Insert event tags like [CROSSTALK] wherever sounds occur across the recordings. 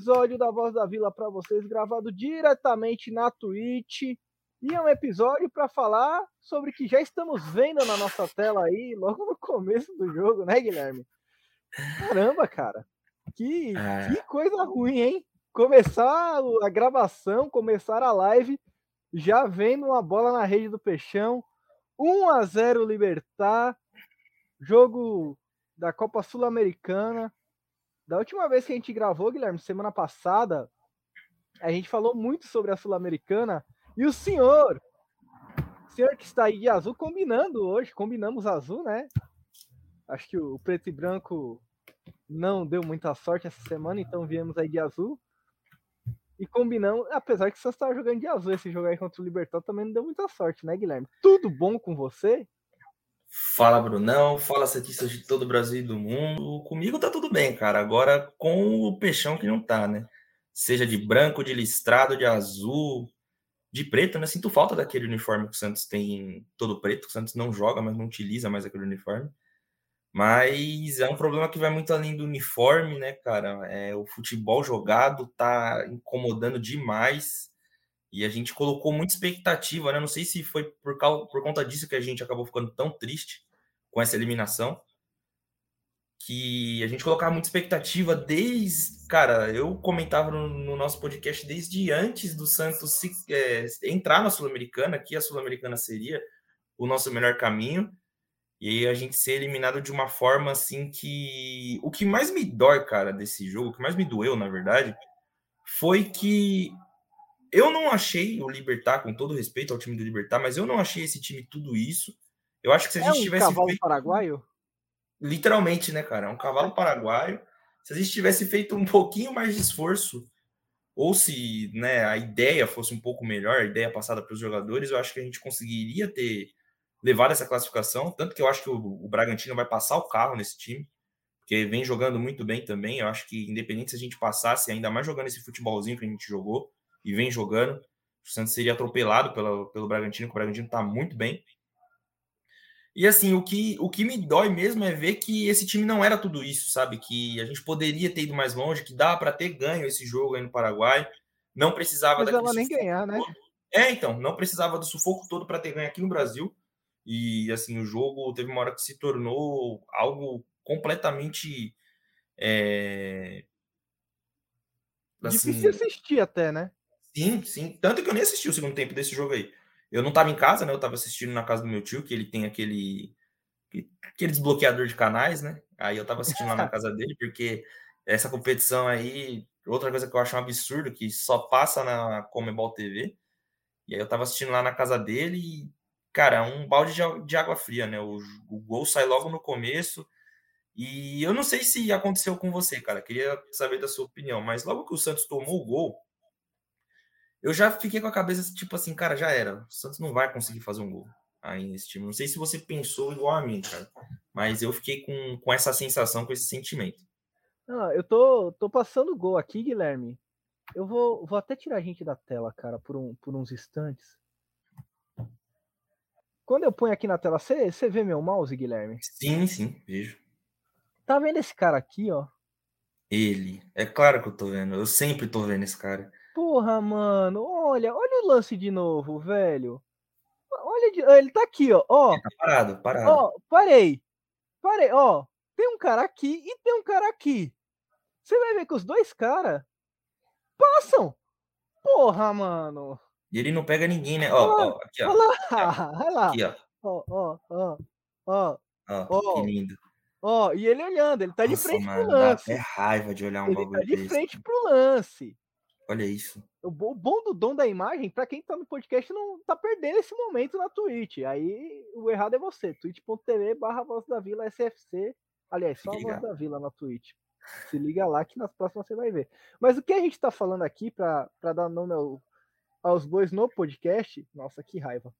Episódio da Voz da Vila para vocês, gravado diretamente na Twitch. E é um episódio para falar sobre o que já estamos vendo na nossa tela aí, logo no começo do jogo, né, Guilherme? Caramba, cara. Que, é. que coisa ruim, hein? Começar a gravação, começar a live, já vendo uma bola na rede do Peixão. 1 a 0 Libertar. Jogo da Copa Sul-Americana. Da última vez que a gente gravou, Guilherme, semana passada, a gente falou muito sobre a Sul-Americana. E o senhor, o senhor que está aí de azul, combinando hoje, combinamos azul, né? Acho que o preto e branco não deu muita sorte essa semana, então viemos aí de azul. E combinamos, apesar que você estava jogando de azul esse jogo aí contra o Libertad, também não deu muita sorte, né, Guilherme? Tudo bom com você? Fala, Brunão. Fala, cientistas de todo o Brasil e do mundo. Comigo tá tudo bem, cara. Agora com o peixão que não tá, né? Seja de branco, de listrado, de azul, de preto, né? Sinto falta daquele uniforme que o Santos tem todo preto. O Santos não joga, mas não utiliza mais aquele uniforme. Mas é um problema que vai muito além do uniforme, né, cara? É, o futebol jogado tá incomodando demais. E a gente colocou muita expectativa, né? Não sei se foi por, causa, por conta disso que a gente acabou ficando tão triste com essa eliminação. Que a gente colocava muita expectativa desde. Cara, eu comentava no, no nosso podcast desde antes do Santos se, é, entrar na Sul-Americana, que a Sul-Americana seria o nosso melhor caminho. E aí a gente ser eliminado de uma forma assim que. O que mais me dói, cara, desse jogo, o que mais me doeu, na verdade, foi que eu não achei o Libertar, com todo respeito ao time do Libertar, mas eu não achei esse time tudo isso. Eu acho que se a é gente um tivesse. cavalo feito... paraguaio? Literalmente, né, cara? É um cavalo paraguaio. Se a gente tivesse feito um pouquinho mais de esforço, ou se né, a ideia fosse um pouco melhor, a ideia passada para os jogadores, eu acho que a gente conseguiria ter levado essa classificação. Tanto que eu acho que o, o Bragantino vai passar o carro nesse time, porque vem jogando muito bem também. Eu acho que, independente se a gente passasse, ainda mais jogando esse futebolzinho que a gente jogou, e vem jogando. O Santos seria atropelado pelo, pelo Bragantino, que o Bragantino está muito bem. E assim, o que, o que me dói mesmo é ver que esse time não era tudo isso, sabe? Que a gente poderia ter ido mais longe, que dá para ter ganho esse jogo aí no Paraguai. Não precisava Mas nem ganhar, né? Todo. É, então, não precisava do sufoco todo para ter ganho aqui no Brasil. E assim, o jogo teve uma hora que se tornou algo completamente. É... Assim, Difícil assistir até, né? Sim, sim. Tanto que eu nem assisti o segundo tempo desse jogo aí. Eu não estava em casa, né? Eu estava assistindo na casa do meu tio, que ele tem aquele aquele desbloqueador de canais, né? Aí eu estava assistindo lá na [LAUGHS] casa dele, porque essa competição aí, outra coisa que eu acho um absurdo, que só passa na Comebol TV. E aí eu estava assistindo lá na casa dele e, cara, é um balde de, de água fria, né? O, o gol sai logo no começo. E eu não sei se aconteceu com você, cara. Queria saber da sua opinião, mas logo que o Santos tomou o gol, eu já fiquei com a cabeça tipo assim, cara, já era. O Santos não vai conseguir fazer um gol aí nesse time. Não sei se você pensou igual a mim, cara, mas eu fiquei com, com essa sensação, com esse sentimento. Ah, eu tô, tô passando gol aqui, Guilherme. Eu vou, vou até tirar a gente da tela, cara, por, um, por uns instantes. Quando eu ponho aqui na tela, você, você vê meu mouse, Guilherme? Sim, sim, vejo. Tá vendo esse cara aqui, ó? Ele. É claro que eu tô vendo. Eu sempre tô vendo esse cara. Porra, mano, olha, olha o lance de novo, velho. Olha, de... ele tá aqui, ó. ó. Tá parado, parado. Ó, parei. Parei, ó. Tem um cara aqui e tem um cara aqui. Você vai ver que os dois caras passam. Porra, mano. E ele não pega ninguém, né? Ó, ó, aqui, ó. Olha lá, [LAUGHS] olha lá. Aqui, ó. Ó, ó, ó, ó. Ó, que lindo. Ó, e ele olhando, ele tá Nossa, de frente mano, pro lance. Até raiva de olhar um ele bagulho tá de desse. frente pro lance. Olha isso. O bom do dom da imagem, para quem tá no podcast, não tá perdendo esse momento na Twitch. Aí o errado é você. twitch.tv barra Voz da Vila SFC. Aliás, só a Voz da Vila na Twitch. Se liga lá que nas próximas você vai ver. Mas o que a gente tá falando aqui, para dar nome ao, aos bois no podcast, nossa, que raiva.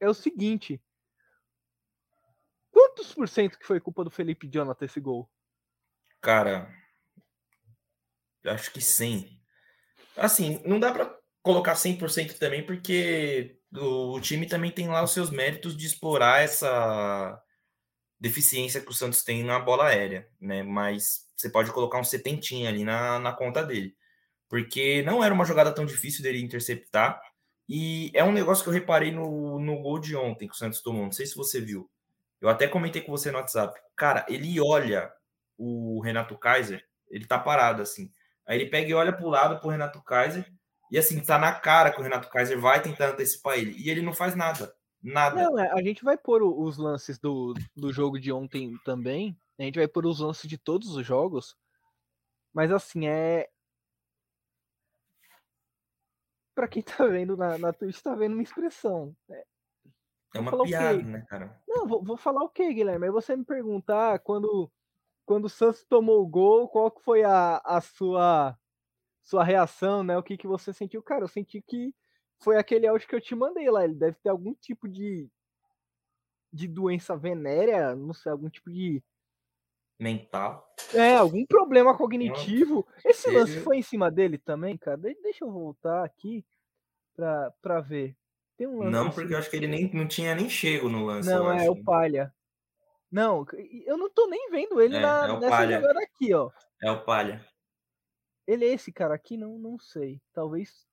É o seguinte. Quantos por cento que foi culpa do Felipe Jonathan esse gol? Cara, acho que 100. Assim, não dá para colocar 100% também, porque o, time também tem lá os seus méritos de explorar essa deficiência que o Santos tem na bola aérea, né? Mas você pode colocar um setentinho ali na, na conta dele. Porque não era uma jogada tão difícil dele interceptar. E é um negócio que eu reparei no, no gol de ontem que o Santos tomou. Não sei se você viu. Eu até comentei com você no WhatsApp. Cara, ele olha o Renato Kaiser, ele tá parado assim. Aí ele pega e olha pro lado pro Renato Kaiser. E assim, tá na cara que o Renato Kaiser vai tentar antecipar ele. E ele não faz nada. Nada. Não, é, a gente vai pôr os lances do, do jogo de ontem também. A gente vai pôr os lances de todos os jogos. Mas assim, é. Pra quem tá vendo na, na Twitch, tá vendo uma expressão. É, é uma piada, né, cara? Não, vou, vou falar o quê, Guilherme? Aí você me perguntar quando, quando o Santos tomou o gol, qual foi a, a sua sua reação, né? O que, que você sentiu? Cara, eu senti que foi aquele áudio que eu te mandei lá. Ele deve ter algum tipo de, de doença venérea, não sei, algum tipo de. Mental. É, algum problema cognitivo. Esse lance foi em cima dele também, cara? deixa eu voltar aqui pra, pra ver. Tem um lance. Não, porque eu acho que ele nem, não tinha nem chego no lance. Não, é acho. o Palha. Não, eu não tô nem vendo ele é, na, é nessa palha. jogada aqui, ó. É o Palha. Ele é esse cara aqui? Não, não sei. Talvez.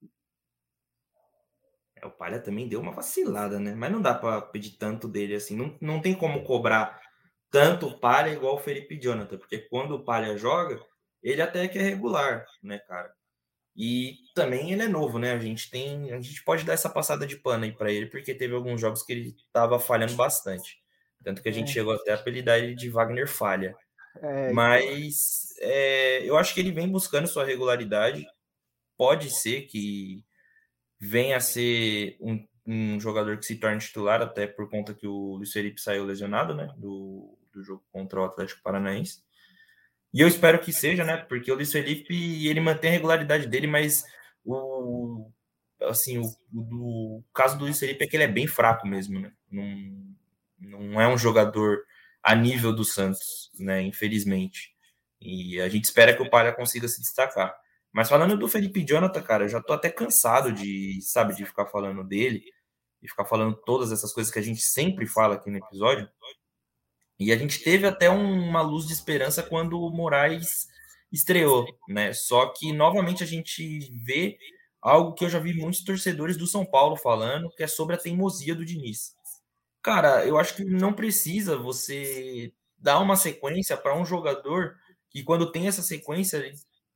É, o Palha também deu uma vacilada, né? Mas não dá para pedir tanto dele assim. Não, não tem como cobrar tanto o Palha igual o Felipe Jonathan, porque quando o Palha joga, ele até que é regular, né, cara? E também ele é novo, né? A gente tem, a gente pode dar essa passada de pano aí para ele, porque teve alguns jogos que ele estava falhando bastante. Tanto que a gente é. chegou até a apelidar ele de Wagner Falha. É, então. Mas é, eu acho que ele vem buscando sua regularidade. Pode ser que venha a ser um, um, jogador que se torne titular, até por conta que o Luiz Felipe saiu lesionado, né? Do, do jogo contra o Atlético Paranaense. E eu espero que seja, né? Porque o Luiz Felipe ele mantém a regularidade dele, mas o assim o, o, o caso do Luiz Felipe é que ele é bem fraco mesmo, né? Não, não é um jogador a nível do Santos, né? Infelizmente. E a gente espera que o Palha consiga se destacar. Mas falando do Felipe Jonathan, cara, eu já tô até cansado de, sabe, de ficar falando dele e ficar falando todas essas coisas que a gente sempre fala aqui no episódio. E a gente teve até uma luz de esperança quando o Moraes estreou, né? Só que novamente a gente vê algo que eu já vi muitos torcedores do São Paulo falando, que é sobre a teimosia do Diniz. Cara, eu acho que não precisa você dar uma sequência para um jogador que, quando tem essa sequência,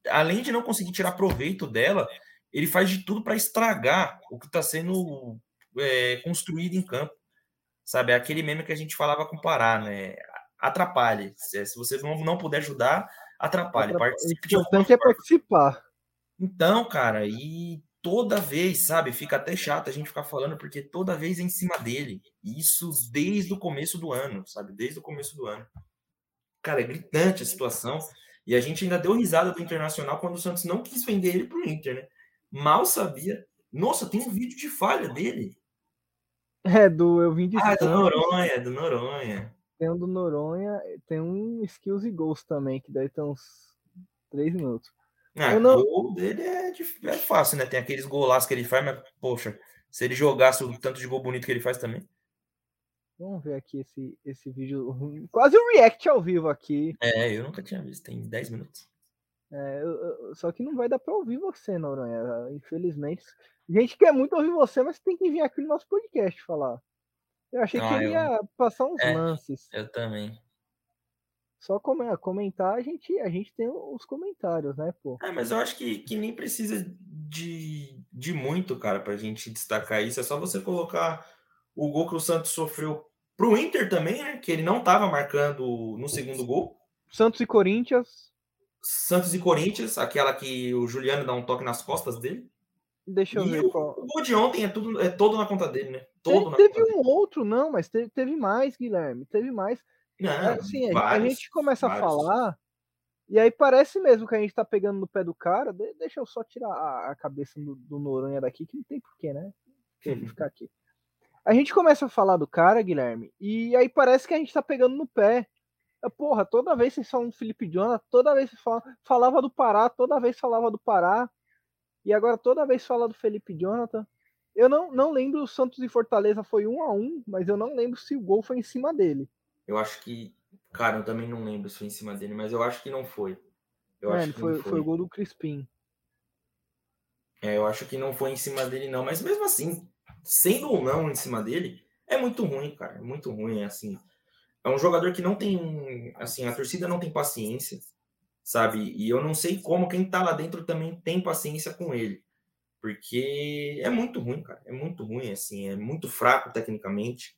além de não conseguir tirar proveito dela, ele faz de tudo para estragar o que está sendo é, construído em campo. Sabe? É aquele meme que a gente falava com o Pará, né? Atrapalhe. Se, você não, não puder ajudar, atrapalhe. Participe o importante é participar. Então, cara, e toda vez, sabe? Fica até chato a gente ficar falando, porque toda vez é em cima dele. Isso desde o começo do ano, sabe? Desde o começo do ano. Cara, é gritante a situação. E a gente ainda deu risada do Internacional quando o Santos não quis vender ele pro Inter, né? Mal sabia. Nossa, tem um vídeo de falha dele. É, do eu vim de Ah, do Noronha, do Noronha. Tem um do Noronha, tem um Skills e Goals também, que deve ter uns 3 minutos. Ah, não... O gol dele é, é, fácil, né? Tem aqueles golaços que ele faz, mas, poxa, se ele jogasse o tanto de gol bonito que ele faz também. Vamos ver aqui esse, esse vídeo. Quase um react ao vivo aqui. É, eu nunca tinha visto, tem 10 minutos. É, eu, eu, só que não vai dar pra ouvir você, Noronha. Infelizmente. A gente quer muito ouvir você, mas tem que vir aqui no nosso podcast falar. Eu achei ah, que ele eu... ia passar uns é, lances. Eu também. Só comentar, a gente, a gente tem os comentários, né, pô? É, mas eu acho que, que nem precisa de, de muito, cara, pra gente destacar isso. É só você colocar o gol que o Santos sofreu pro Inter também, né? Que ele não tava marcando no segundo gol. Santos e Corinthians. Santos e Corinthians, aquela que o Juliano dá um toque nas costas dele. Deixa eu e ver o, qual. O gol de ontem é, tudo, é todo na conta dele, né? Todo teve, teve um outro, não, mas teve, teve mais, Guilherme. Teve mais. Não, é, assim, vários, a gente começa vários. a falar, e aí parece mesmo que a gente tá pegando no pé do cara. De, deixa eu só tirar a, cabeça do, do, Noronha daqui, que não tem porquê, né? Ele ficar aqui. A gente começa a falar do cara, Guilherme, e aí parece que a gente tá pegando no pé. Porra, toda vez vocês falam do Felipe Jonathan, toda vez vocês falam, falava do Pará, toda vez falava do Pará, e agora toda vez fala do Felipe Jonathan. Eu não, não lembro o Santos e Fortaleza foi um a um, mas eu não lembro se o gol foi em cima dele. Eu acho que. Cara, eu também não lembro se foi em cima dele, mas eu acho que não foi. Eu é, acho que foi, foi. foi o gol do Crispim. É, eu acho que não foi em cima dele, não. Mas mesmo assim, sendo ou não em cima dele, é muito ruim, cara. É muito ruim, assim. É um jogador que não tem. Assim, a torcida não tem paciência, sabe? E eu não sei como quem tá lá dentro também tem paciência com ele. Porque é muito ruim, cara. É muito ruim, assim. É muito fraco tecnicamente.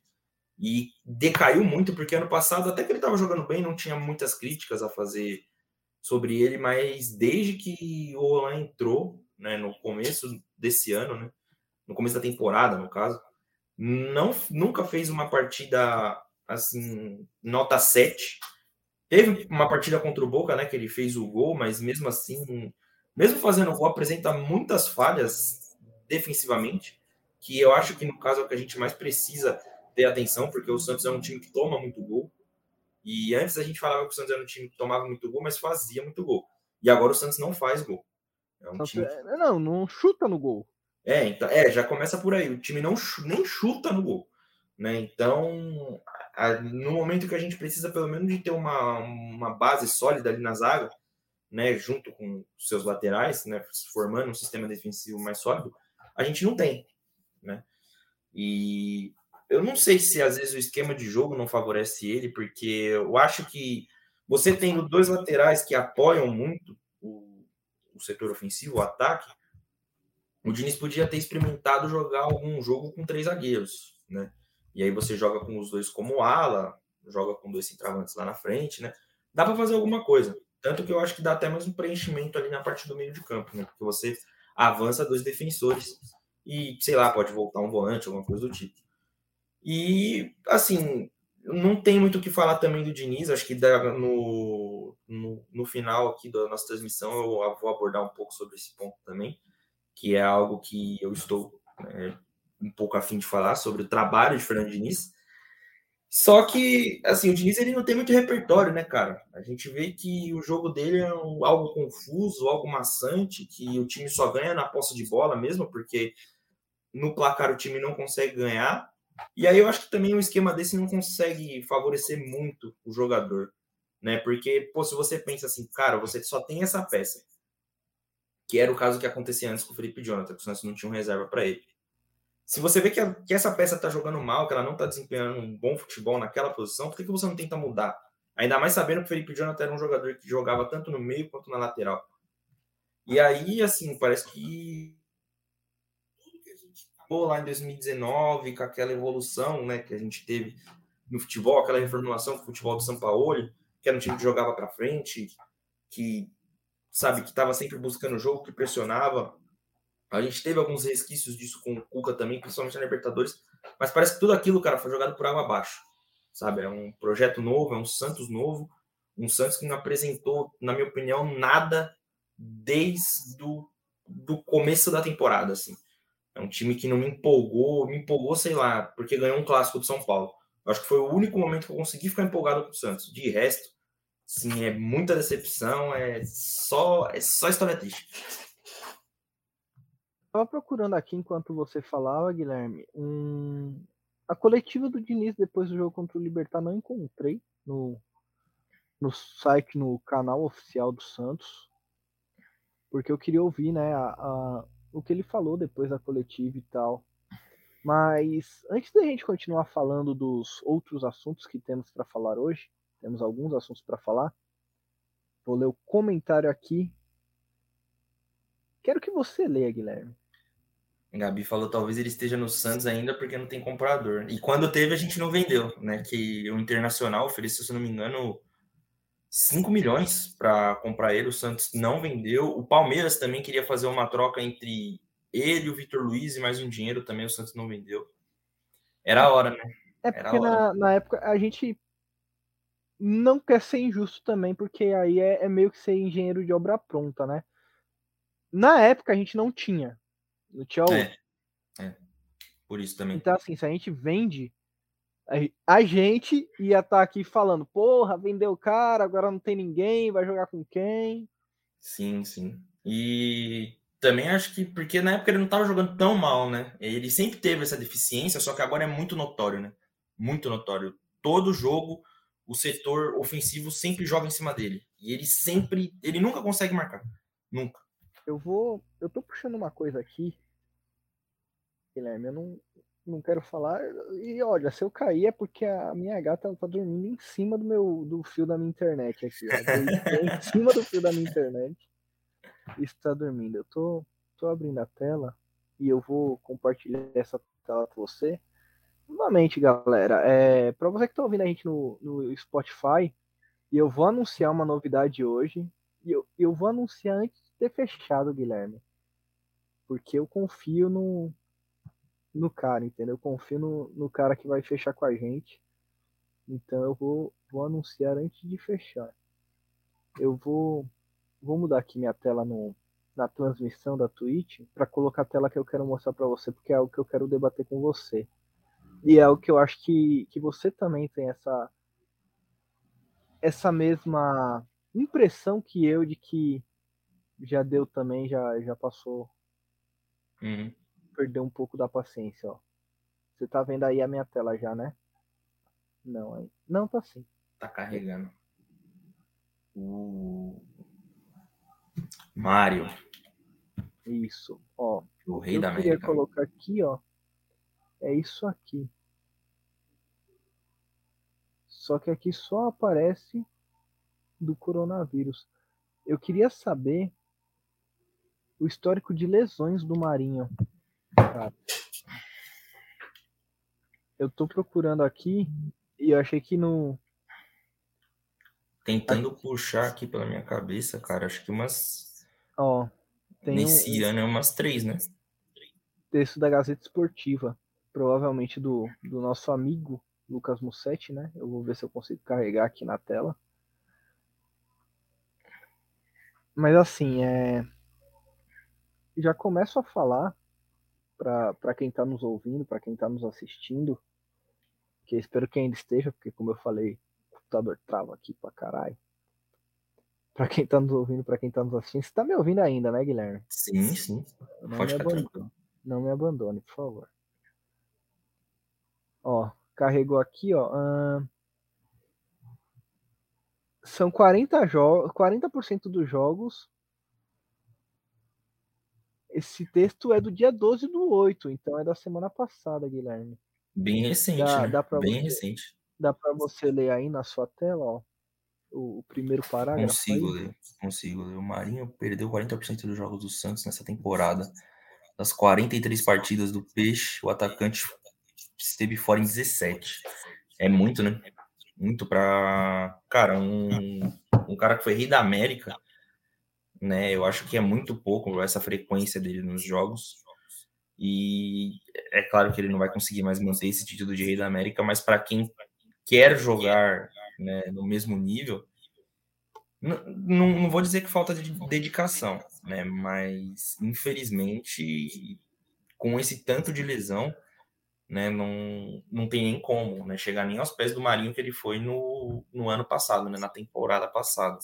E decaiu muito, porque ano passado, até que ele estava jogando bem, não tinha muitas críticas a fazer sobre ele, mas desde que o Olan entrou, né, no começo desse ano, né, no começo da temporada, no caso, não nunca fez uma partida assim, nota 7. Teve uma partida contra o Boca, né, que ele fez o gol, mas mesmo assim, mesmo fazendo gol, apresenta muitas falhas defensivamente, que eu acho que no caso é o que a gente mais precisa ter atenção, porque o Santos é um time que toma muito gol. E antes a gente falava que o Santos era um time que tomava muito gol, mas fazia muito gol. E agora o Santos não faz gol. É um time... É, não, não chuta no gol. É, então, é, já começa por aí. O time não nem chuta no gol. Né? Então, a, no momento que a gente precisa, pelo menos, de ter uma, uma base sólida ali na zaga, né, junto com seus laterais, né, formando um sistema defensivo mais sólido, a gente não tem. Né? E eu não sei se às vezes o esquema de jogo não favorece ele, porque eu acho que você tendo dois laterais que apoiam muito o, o setor ofensivo, o ataque, o Diniz podia ter experimentado jogar algum jogo com três zagueiros, né? E aí você joga com os dois como ala, joga com dois centravantes lá na frente, né? Dá para fazer alguma coisa. Tanto que eu acho que dá até mais um preenchimento ali na parte do meio de campo, né? Porque você avança dois defensores e, sei lá, pode voltar um volante, alguma coisa do tipo. E, assim, não tem muito o que falar também do Diniz, acho que no, no, no, final aqui da nossa transmissão eu vou abordar um pouco sobre esse ponto também, que é algo que eu estou é, um pouco afim de falar sobre o trabalho de Fernando Diniz. Só que, assim, o Diniz ele não tem muito repertório, né, cara? A gente vê que o jogo dele é algo confuso, algo maçante, que o time só ganha na posse de bola mesmo, porque no placar o time não consegue ganhar. E aí eu acho que também um esquema desse não consegue favorecer muito o jogador, né? Porque, pô, se você pensa assim, cara, você só tem essa peça, que era o caso que acontecia antes com o Felipe Jonathan, que o Santos não tinha um reserva para ele. Se você vê que, a, que essa peça tá jogando mal, que ela não tá desempenhando um bom futebol naquela posição, por que, que você não tenta mudar? Ainda mais sabendo que o Felipe Jonathan era um jogador que jogava tanto no meio quanto na lateral. E aí, assim, parece que pô, lá em 2019, com aquela evolução né, que a gente teve no futebol, aquela reformulação do futebol do São Paulo, que era um time que jogava para frente, que sabe que estava sempre buscando o jogo, que pressionava. A gente teve alguns resquícios disso com o Cuca também, principalmente na Libertadores, mas parece que tudo aquilo, cara, foi jogado por água abaixo, sabe? É um projeto novo, é um Santos novo, um Santos que não apresentou, na minha opinião, nada desde do, do começo da temporada, assim. Um time que não me empolgou, me empolgou, sei lá, porque ganhou um clássico do São Paulo. Eu acho que foi o único momento que eu consegui ficar empolgado com o Santos. De resto, sim, é muita decepção, é só, é só história triste. Estava procurando aqui enquanto você falava, Guilherme, um... a coletiva do Diniz depois do jogo contra o Libertar não encontrei no, no site, no canal oficial do Santos, porque eu queria ouvir, né, a, a o que ele falou depois da coletiva e tal. Mas antes da gente continuar falando dos outros assuntos que temos para falar hoje, temos alguns assuntos para falar. Vou ler o comentário aqui. Quero que você leia, Guilherme. Gabi falou talvez ele esteja no Santos ainda porque não tem comprador. E quando teve, a gente não vendeu, né? Que o Internacional ofereceu, se não me engano, 5 milhões para comprar ele, o Santos não vendeu. O Palmeiras também queria fazer uma troca entre ele, o Vitor Luiz e mais um dinheiro também, o Santos não vendeu. Era a hora, né? É porque na, na, época a gente não quer ser injusto também, porque aí é, é, meio que ser engenheiro de obra pronta, né? Na época a gente não tinha. Não tinha é, é. Por isso também. Então, assim, se a gente vende, a gente ia estar tá aqui falando, porra, vendeu o cara, agora não tem ninguém, vai jogar com quem? Sim, sim. E também acho que porque na época ele não estava jogando tão mal, né? Ele sempre teve essa deficiência, só que agora é muito notório, né? Muito notório. Todo jogo o setor ofensivo sempre joga em cima dele. E ele sempre, ele nunca consegue marcar. Nunca. Eu vou, eu tô puxando uma coisa aqui, Guilherme, eu não, não quero falar. E olha, se eu cair é porque a minha gata tá dormindo em cima do meu do fio da minha internet aqui. [LAUGHS] em cima do fio da minha internet. Está dormindo. Eu tô, tô abrindo a tela e eu vou compartilhar essa tela com você. Novamente, galera, é, para você que está ouvindo a gente no, no Spotify, e eu vou anunciar uma novidade hoje, e eu, eu vou anunciar antes de ter fechado, Guilherme. Porque eu confio no, no cara, entendeu? Eu confio no, no cara que vai fechar com a gente. Então eu vou, vou anunciar antes de fechar. Eu vou, vou mudar aqui minha tela no, na transmissão da Twitch para colocar a tela que eu quero mostrar para você, porque é algo que eu quero debater com você. E é o que eu acho que, que você também tem essa essa mesma impressão que eu de que já deu também, já, já passou. Uhum. Perdeu um pouco da paciência, ó. Você tá vendo aí a minha tela já, né? Não, aí. Não, tá sim. Tá carregando. Uh... Mário. Isso, ó. O rei eu da queria América. colocar aqui, ó. É isso aqui. Só que aqui só aparece do coronavírus. Eu queria saber o histórico de lesões do Marinho. Eu tô procurando aqui e eu achei que no. Tentando puxar aqui pela minha cabeça, cara, acho que umas. Ó, tem Nesse um ano é umas três, né? texto da Gazeta Esportiva, provavelmente do, do nosso amigo Lucas Mussetti, né? Eu vou ver se eu consigo carregar aqui na tela. Mas assim, é... já começo a falar para quem está nos ouvindo, para quem está nos assistindo, que eu espero que ainda esteja, porque como eu falei, o computador trava aqui pra caralho. Para quem está nos ouvindo, para quem está nos assistindo, você tá me ouvindo ainda, né, Guilherme? Sim, sim. Não Pode me, abandone, não me abandone, por favor. Ó, carregou aqui, ó. ahn, São 40 jogos, 40% dos jogos. Esse texto é do dia 12 do 8, então é da semana passada, Guilherme. Bem recente, Dá- né? dá pra Bem você- recente. Dá para você ler aí na sua tela, ó, o, o primeiro parágrafo Consigo aí? ler, consigo ler. O Marinho perdeu 40% dos jogos do Santos nessa temporada. Das 43 partidas do Peixe, o atacante esteve fora em 17. É muito, né? Muito pra. Cara, um, um cara que foi rei da América, né? Eu acho que é muito pouco essa frequência dele nos jogos. E é claro que ele não vai conseguir mais manter esse título de rei da América, mas para quem quer jogar né, no mesmo nível, não, não, vou dizer que falta de dedicação, né? Mas infelizmente, com esse tanto de lesão, né, não, não tem nem como né, chegar nem aos pés do Marinho que ele foi no, no ano passado, né, na temporada passada.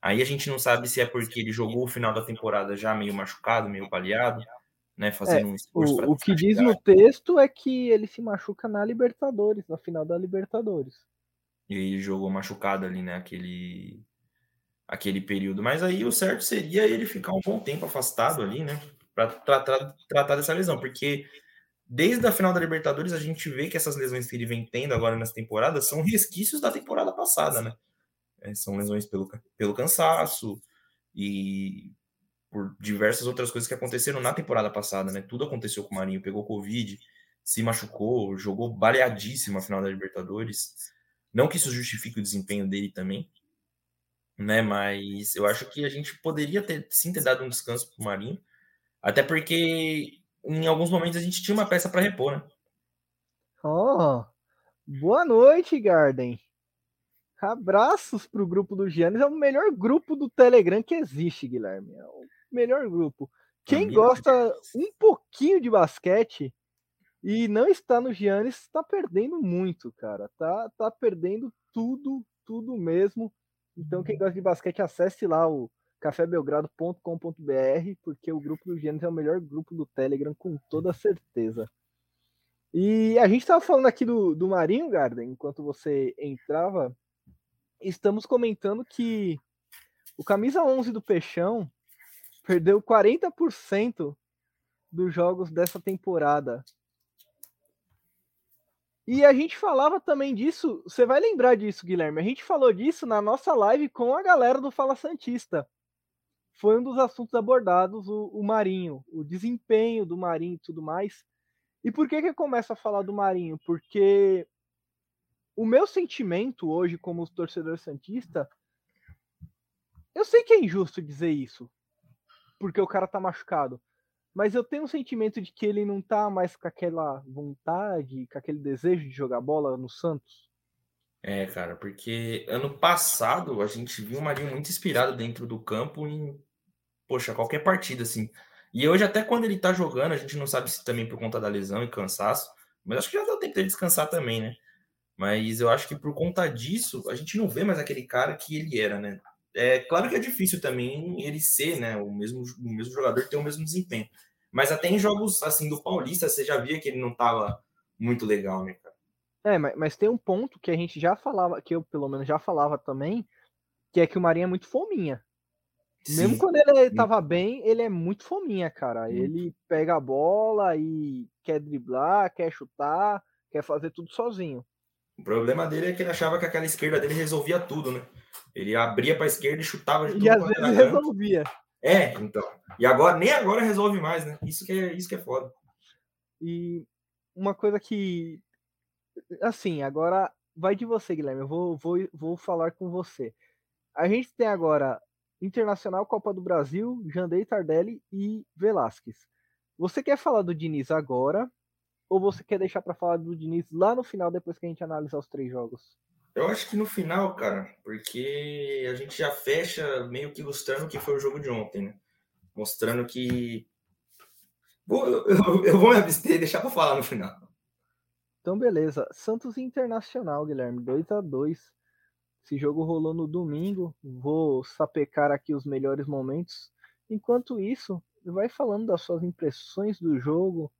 Aí a gente não sabe se é porque ele jogou o final da temporada já meio machucado, meio baleado, né, fazendo um esforço pra O, o que diz no texto é que ele se machuca na Libertadores, na final da Libertadores. E ele jogou machucado ali, né? Aquele, aquele período. Mas aí o certo seria ele ficar um bom tempo afastado ali, né? Para tratar, tratar dessa lesão. Porque desde a final da Libertadores a gente vê que essas lesões que ele vem tendo agora nessa temporada são resquícios da temporada passada, né? É, são lesões pelo, pelo cansaço e por diversas outras coisas que aconteceram na temporada passada, né? Tudo aconteceu com o Marinho, pegou Covid, se machucou, jogou baleadíssimo a final da Libertadores. Não que isso justifique o desempenho dele também, né? Mas eu acho que a gente poderia ter sim ter dado um descanso pro Marinho, até porque em alguns momentos a gente tinha uma peça para repor, né? Ó, boa noite, Garden. Abraços pro grupo do Giannis. É o melhor grupo do Telegram que existe, Guilherme. É o melhor grupo. Quem Família gosta um pouquinho de basquete e não está no Giannis, está perdendo muito, cara. Tá, tá perdendo tudo, tudo mesmo. Então, quem gosta de basquete, acesse lá o cafébelgrado.com.br, porque o grupo do Giannis é o melhor grupo do Telegram, com toda certeza. E a gente estava falando aqui do, do Marinho, Garden, enquanto você entrava. Estamos comentando que o camisa 11 do Peixão perdeu 40% dos jogos dessa temporada. E a gente falava também disso, você vai lembrar disso, Guilherme. A gente falou disso na nossa live com a galera do Fala Santista. Foi um dos assuntos abordados, o, o Marinho, o desempenho do Marinho e tudo mais. E por que que eu começo a falar do Marinho? Porque o meu sentimento hoje como torcedor santista, eu sei que é injusto dizer isso, porque o cara tá machucado mas eu tenho um sentimento de que ele não tá mais com aquela vontade, com aquele desejo de jogar bola no Santos. É, cara, porque ano passado a gente viu o Marinho muito inspirado dentro do campo em, poxa, qualquer partida, assim. E hoje, até quando ele tá jogando, a gente não sabe se também por conta da lesão e cansaço, mas acho que já deu tempo de descansar também, né? Mas eu acho que por conta disso, a gente não vê mais aquele cara que ele era, né? É claro que é difícil também ele ser, né, o mesmo, o mesmo jogador ter o mesmo desempenho. Mas até em jogos assim do Paulista, você já via que ele não estava muito legal, né, cara? É, mas, mas, tem um ponto que a gente já falava, que eu pelo menos já falava também, que é que o Marinho é muito fominha. Sim. Mesmo quando ele tava bem, ele é muito fominha, cara. Ele pega a bola e quer driblar, quer chutar, quer fazer tudo sozinho. O problema dele é que ele achava que aquela esquerda dele resolvia tudo, né? Ele abria para a esquerda e chutava de tudo. E às vezes resolvia. É, então. E agora, nem agora resolve mais, né? Isso que é, isso que é foda. E uma coisa que. Assim, agora vai de você, Guilherme. Eu vou, vou, vou falar com você. A gente tem agora Internacional Copa do Brasil, Jandei Tardelli e Velasquez. Você quer falar do Diniz agora? Ou você quer deixar para falar do Diniz lá no final, depois que a gente analisar os três jogos? Eu acho que no final, cara, porque a gente já fecha meio que ilustrando o que foi o jogo de ontem, né? Mostrando que. Vou, eu, eu, vou me abster e deixar para falar no final. Então, beleza. Santos Internacional, Guilherme, 2 a 2 Esse jogo rolou no domingo. Vou sapecar aqui os melhores momentos. Enquanto isso, vai falando das suas impressões do jogo.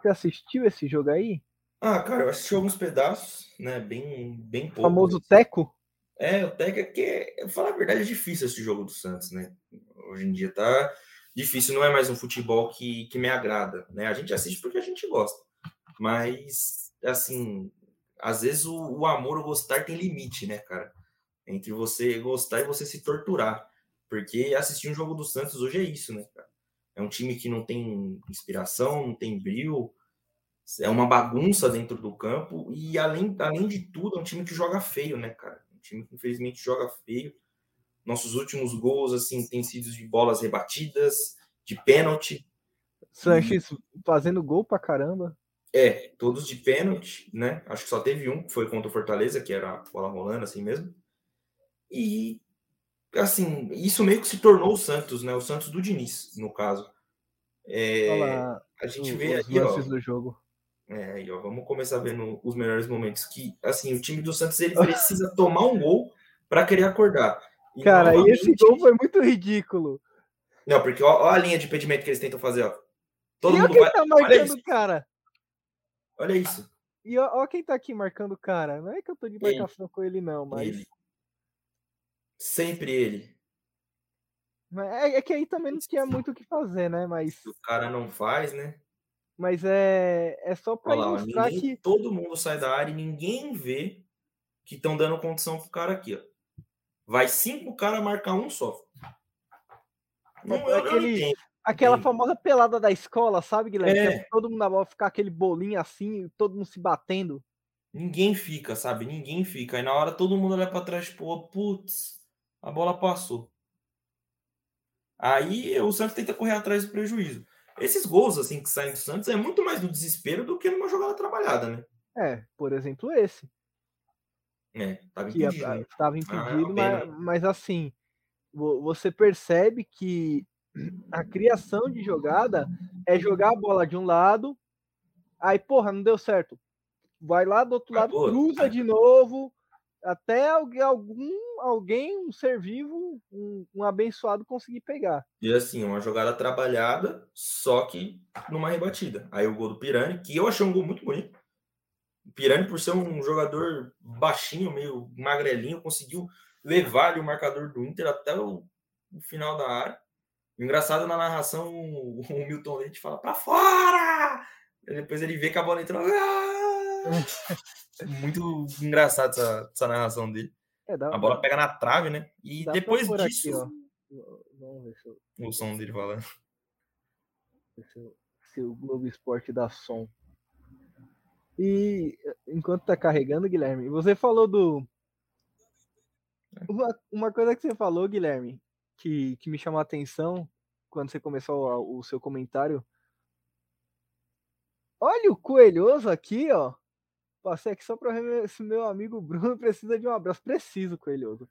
Você assistiu esse jogo aí? Ah, cara, eu assisti alguns pedaços, né? Bem, bem pouco. O famoso Teco? É, o Teco é que, falar a verdade, é difícil esse jogo do Santos, né? Hoje em dia tá difícil, não é mais um futebol que, que me agrada, né? A gente assiste porque a gente gosta. Mas, assim, às vezes o, o amor, o gostar tem limite, né, cara? Entre você gostar e você se torturar. Porque assistir um jogo do Santos hoje é isso, né? É um time que não tem inspiração, não tem brilho, é uma bagunça dentro do campo e além, além de tudo é um time que joga feio, né, cara? Um time que infelizmente joga feio. Nossos últimos gols assim têm sido de bolas rebatidas, de pênalti. Sanches fazendo gol pra caramba. É, todos de pênalti, né? Acho que só teve um que foi contra o Fortaleza, que era a bola rolando assim mesmo. E assim, isso meio que se tornou o Santos, né? O Santos do Diniz, no caso. É, a gente vê os aí, ó, do jogo. É, e ó, vamos começar vendo os melhores momentos que, assim, o time do Santos ele precisa [LAUGHS] tomar um gol para querer acordar. E, Cara, e esse gol foi muito ridículo. Não, porque ó, ó, a linha de impedimento que eles tentam fazer, ó. Todo e mundo quem vai... tá marcando o cara? Olha isso. E ó, ó, quem tá aqui marcando o cara. Não é que eu tô de marcação ele. com ele, não, mas. Ele. Sempre ele. É, é que aí também não tinha muito o que fazer, né? Mas. O cara não faz, né? Mas é, é só para ilustrar ninguém, que. Todo mundo sai da área e ninguém vê que estão dando condição pro cara aqui, ó. Vai cinco caras marcar um só. Não, é aquele, aquela famosa pelada da escola, sabe, Guilherme? É. todo mundo na bola ficar aquele bolinho assim, todo mundo se batendo. Ninguém fica, sabe? Ninguém fica. Aí na hora todo mundo olha para trás, tipo, putz, a bola passou. Aí o Santos tenta correr atrás do prejuízo. Esses gols assim que saem do Santos é muito mais no desespero do que numa jogada trabalhada, né? É, por exemplo, esse. É, estava impedido. Né? Tava impedido, ah, mas, mas assim, você percebe que a criação de jogada é jogar a bola de um lado, aí, porra, não deu certo. Vai lá do outro lado, cruza de novo, até algum, alguém, um ser vivo, um, um, abençoado conseguir pegar. E assim, uma jogada trabalhada, só que numa rebatida. Aí o gol do Pirani, que eu achei um gol muito bonito. Pirani, por ser um jogador baixinho, meio magrelinho, conseguiu levar ali, o marcador do Inter até o, o final da área. Engraçado na narração, o, o Milton Leite fala para fora! E depois ele vê que a bola entrou. Ah! [LAUGHS] Muito engraçado essa, essa narração dele. É, dá, a bola dá, pega na trave, né? E depois disso. Aqui, Vamos ver se eu... O som dele falando. Se, se o Globo Esporte dá som. E enquanto tá carregando, Guilherme, você falou do. Uma, uma coisa que você falou, Guilherme, que, que me chamou a atenção quando você começou o, o seu comentário. Olha o coelhoso aqui, ó. Passei aqui só para ver se meu amigo Bruno [LAUGHS] precisa de um abraço. Preciso, coelhoso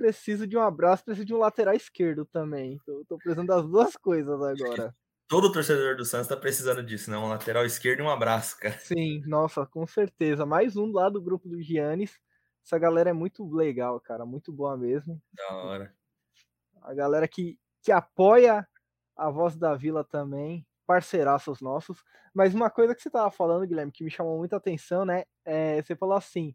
preciso de um abraço, preciso de um lateral esquerdo também. Tô, tô precisando das duas coisas agora. Todo torcedor do Santos tá precisando disso, né? Um lateral esquerdo e um abraço, cara. Sim, nossa, com certeza. Mais um lá do grupo do Giannis. Essa galera é muito legal, cara. Muito boa mesmo. Da hora. A galera que, que apoia a voz da vila também. Parceiraços nossos. Mas uma coisa que você tava falando, Guilherme, que me chamou muita atenção, né? É, você falou assim: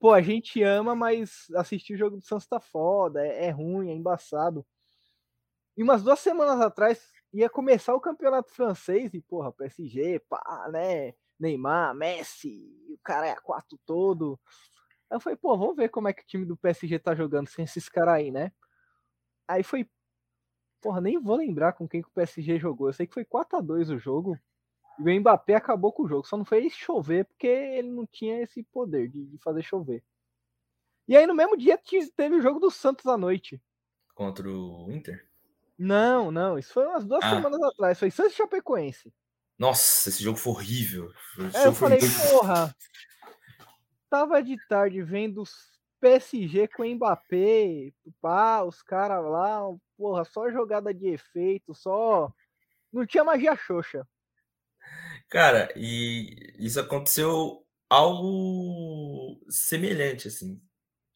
pô, a gente ama, mas assistir o jogo do Santos tá foda, é, é ruim, é embaçado. E umas duas semanas atrás ia começar o campeonato francês e, porra, PSG, pá, né? Neymar, Messi, o cara é a quatro todo. Aí eu falei, pô, vamos ver como é que o time do PSG tá jogando sem esses caras aí, né? Aí foi. Porra, nem vou lembrar com quem que o PSG jogou. Eu sei que foi 4 a 2 o jogo. E o Mbappé acabou com o jogo. Só não fez chover porque ele não tinha esse poder de, de fazer chover. E aí no mesmo dia teve o jogo do Santos à noite. Contra o Inter? Não, não. Isso foi umas duas ah. semanas atrás. Foi Santos e Chapecoense. Nossa, esse jogo foi horrível. Esse é, eu falei, muito... porra. Tava de tarde vendo PSG com Mbappé, pá, os caras lá, porra, só jogada de efeito, só. Não tinha magia xoxa. Cara, e isso aconteceu algo semelhante, assim,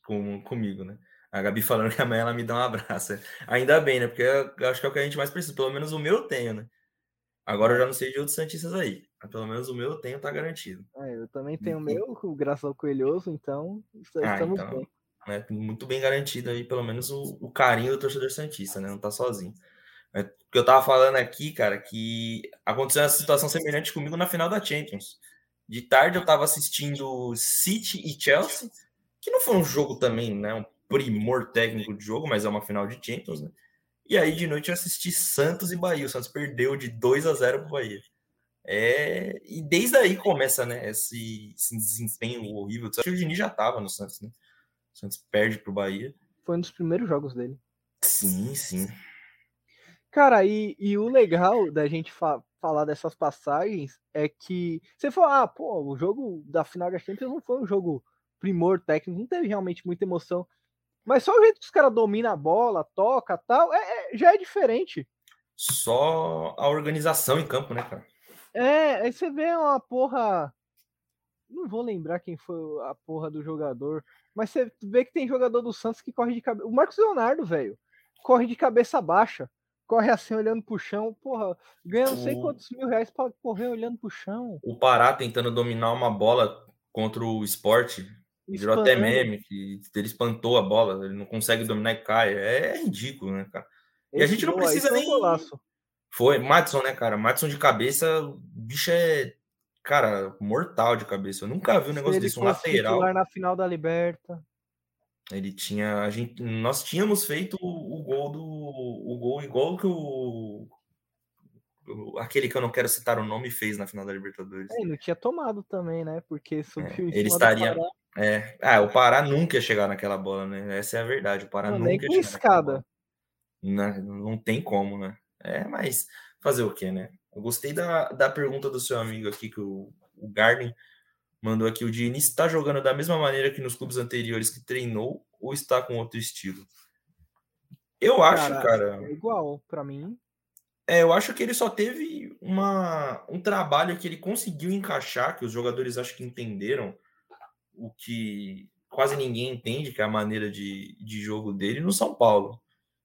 com, comigo, né? A Gabi falando que amanhã ela me dá um abraço. Ainda bem, né? Porque eu acho que é o que a gente mais precisa. Pelo menos o meu eu tenho, né? Agora eu já não sei de outros Santistas aí. Pelo menos o meu eu tenho, tá garantido. É, eu também tenho o meu, graças ao Coelhoso, então ah, estamos então, bem. Né, muito bem garantido aí, pelo menos o, o carinho do torcedor Santista, né? Não tá sozinho. É, porque eu tava falando aqui, cara, que aconteceu uma situação semelhante comigo na final da Champions. De tarde eu tava assistindo City e Chelsea, que não foi um jogo também, né? Um primor técnico de jogo, mas é uma final de Champions, né? E aí de noite eu assisti Santos e Bahia. O Santos perdeu de 2 a 0 pro Bahia. É... E desde aí começa, né? Esse, esse desempenho horrível. Acho que o Dini já tava no Santos, né? O Santos perde pro Bahia. Foi um dos primeiros jogos dele. Sim, sim. Cara, e, e o legal da gente fa falar dessas passagens é que você falou, ah, pô, o jogo da final da Champions não foi um jogo primor técnico, não teve realmente muita emoção. Mas só o jeito que os caras dominam a bola, toca tal, é, é, já é diferente. Só a organização em campo, né, cara? É, aí você vê uma porra. Não vou lembrar quem foi a porra do jogador, mas você vê que tem jogador do Santos que corre de cabeça. O Marcos Leonardo, velho, corre de cabeça baixa corre assim olhando pro chão, porra, ganha não sei quantos mil reais pra correr olhando pro chão. O Pará tentando dominar uma bola contra o esporte, virou até meme, que ele espantou a bola, ele não consegue dominar e cai. É ridículo, né, cara? E a gente não precisa nem. Foi, Matson, né, cara? Matson de cabeça, o bicho é, cara, mortal de cabeça. Eu nunca vi um negócio desse, um lateral. na final da Liberta. Ele tinha. A gente, nós tínhamos feito o, o gol do. O gol igual que o. Aquele que eu não quero citar o nome fez na final da Libertadores. É, não tinha tomado também, né? Porque subiu é, Ele estaria. É, ah, o Pará nunca ia chegar naquela bola, né? Essa é a verdade. O Pará não, nunca ia chegar. escada. Não, não tem como, né? É, mas fazer o quê, né? Eu gostei da, da pergunta do seu amigo aqui, que o, o Garden mandou aqui: o Diniz está jogando da mesma maneira que nos clubes anteriores que treinou ou está com outro estilo? Eu acho, cara. cara é igual, para mim. É, eu acho que ele só teve uma, um trabalho que ele conseguiu encaixar, que os jogadores acho que entenderam o que quase ninguém entende, que é a maneira de, de jogo dele no São Paulo.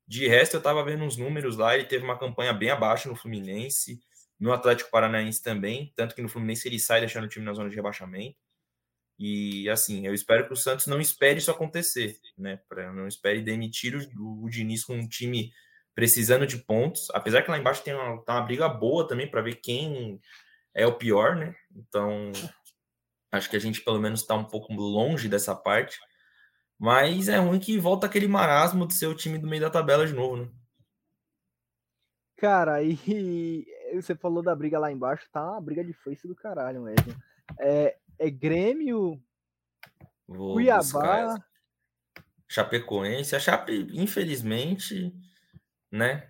De resto, eu tava vendo uns números lá, ele teve uma campanha bem abaixo no Fluminense, no Atlético Paranaense também, tanto que no Fluminense ele sai deixando o time na zona de rebaixamento. E assim, eu espero que o Santos não espere isso acontecer, né? Pra, não espere demitir o, o Diniz com um time precisando de pontos. Apesar que lá embaixo tem uma, tá uma briga boa também para ver quem é o pior, né? Então, acho que a gente pelo menos está um pouco longe dessa parte. Mas é ruim que volta aquele marasmo de ser o time do meio da tabela de novo, né? Cara, e [LAUGHS] você falou da briga lá embaixo, tá uma briga de foice do caralho mesmo. É, é Grêmio, Vou Cuiabá. Buscar. Chapecoense. A Chape, infelizmente, né?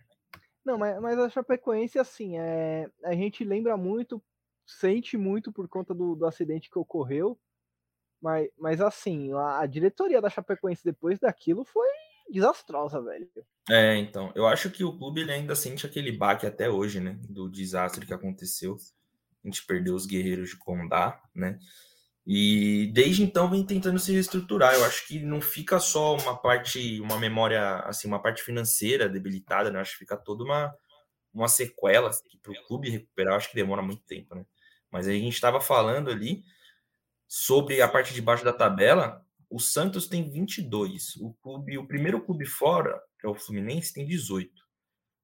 Não, mas, mas a Chapecoense, assim, é, a gente lembra muito, sente muito por conta do, do acidente que ocorreu. Mas, mas assim, a, a diretoria da Chapecoense depois daquilo foi desastrosa, velho. É, então, eu acho que o clube ainda sente aquele baque até hoje, né? Do desastre que aconteceu. A gente perdeu os guerreiros de Condá, né? E desde então vem tentando se reestruturar. Eu acho que não fica só uma parte, uma memória, assim, uma parte financeira debilitada, né? Eu acho que fica toda uma, uma sequela que para o clube recuperar, acho que demora muito tempo, né? Mas a gente estava falando ali sobre a parte de baixo da tabela. O Santos tem 22. O clube, o primeiro clube fora, que é o Fluminense, tem 18.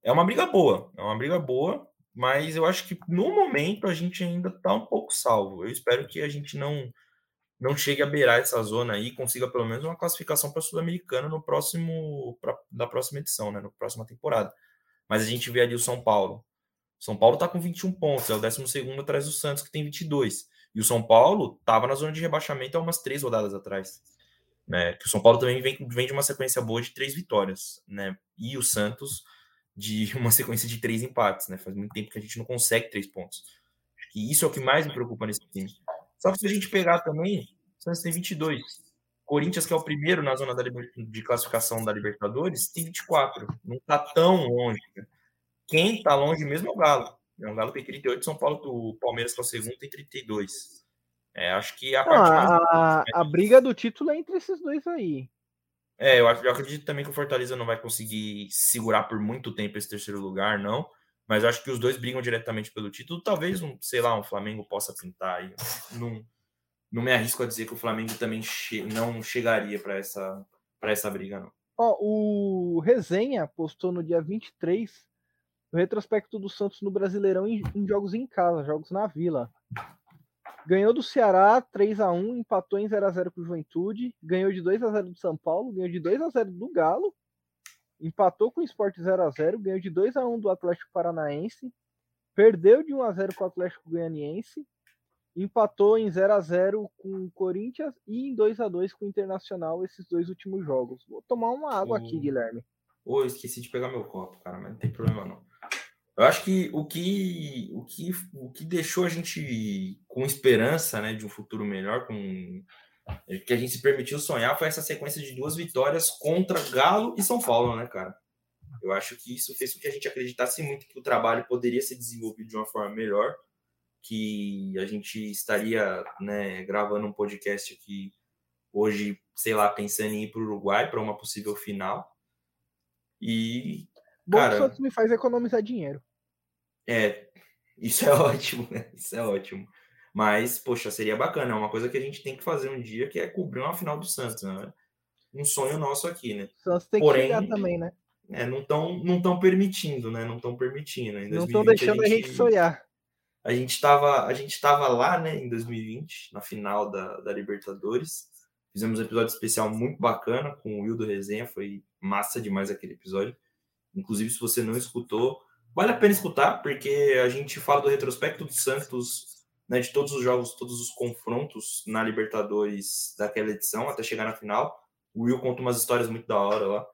É uma briga boa, é uma briga boa, mas eu acho que no momento a gente ainda está um pouco salvo. Eu espero que a gente não não chegue a beirar essa zona aí consiga pelo menos uma classificação para Sul-Americana no próximo pra, da próxima edição, né, na próxima temporada. Mas a gente vê ali o São Paulo. São Paulo está com 21 pontos, é o 12 atrás do Santos, que tem 22. E o São Paulo estava na zona de rebaixamento há umas três rodadas atrás. Né? Que o São Paulo também vem, vem de uma sequência boa de três vitórias. Né? E o Santos de [LAUGHS] uma sequência de três empates, né? Faz muito tempo que a gente não consegue três pontos. E isso é o que mais me preocupa nesse time. Só que se a gente pegar também, o Santos tem 22. Corinthians, que é o primeiro na zona da, de classificação da Libertadores, tem 24. Não está tão longe. Quem está longe mesmo é o Galo. É o Galo tem 38, São Paulo, o Palmeiras, é o segundo, tem 32. É, acho que a, Não, a, a, a briga do título é entre esses dois aí. É, eu, eu acredito também que o Fortaleza não vai conseguir segurar por muito tempo esse terceiro lugar, não. Mas eu acho que os dois brigam diretamente pelo título. Talvez, um, sei lá, um Flamengo possa pintar aí. Não, não me arrisco a dizer que o Flamengo também che não chegaria para essa, essa briga, não. Ó, o Resenha postou no dia 23 o retrospecto do Santos no Brasileirão em, em jogos em casa, jogos na Vila. Ganhou do Ceará 3 a 1 empatou em 0 a 0 com o Juventude, ganhou de 2 a 0 do São Paulo, ganhou de 2 a 0 do Galo, empatou com o Sport 0 a 0 ganhou de 2 a 1 do Atlético Paranaense, perdeu de 1 a 0 com o Atlético Goianiense, empatou em 0 a 0 com o Corinthians e em 2 a 2 com o Internacional esses dois últimos jogos. Vou tomar uma água aqui, Guilherme. Ô, esqueci de pegar meu copo, cara, mas não tem problema não. Eu acho que o que, o que, o que deixou a gente com esperança né, de um futuro melhor, com que a gente se permitiu sonhar, foi essa sequência de duas vitórias contra Galo e São Paulo, né, cara? Eu acho que isso fez com que a gente acreditasse muito que o trabalho poderia ser desenvolvido de uma forma melhor, que a gente estaria né, gravando um podcast aqui hoje, sei lá, pensando em ir para o Uruguai para uma possível final. E. Bom, cara, que me faz economizar dinheiro. É, isso é [LAUGHS] ótimo, né? Isso é ótimo. Mas, poxa, seria bacana. É uma coisa que a gente tem que fazer um dia, que é cobrir uma final do Santos, né? Um sonho nosso aqui, né? Santos tem Porém, que chegar também, né? É, não estão não tão permitindo, né? Não estão permitindo. Em não estão deixando a gente, a gente sonhar. A gente estava a gente tava lá, né, em 2020, na final da, da Libertadores. Fizemos um episódio especial muito bacana com o Will do Resenha, foi massa demais aquele episódio. Inclusive, se você não escutou, Vale a pena escutar, porque a gente fala do retrospecto do Santos, né, de todos os jogos, todos os confrontos na Libertadores daquela edição, até chegar na final. O Will conta umas histórias muito da hora lá.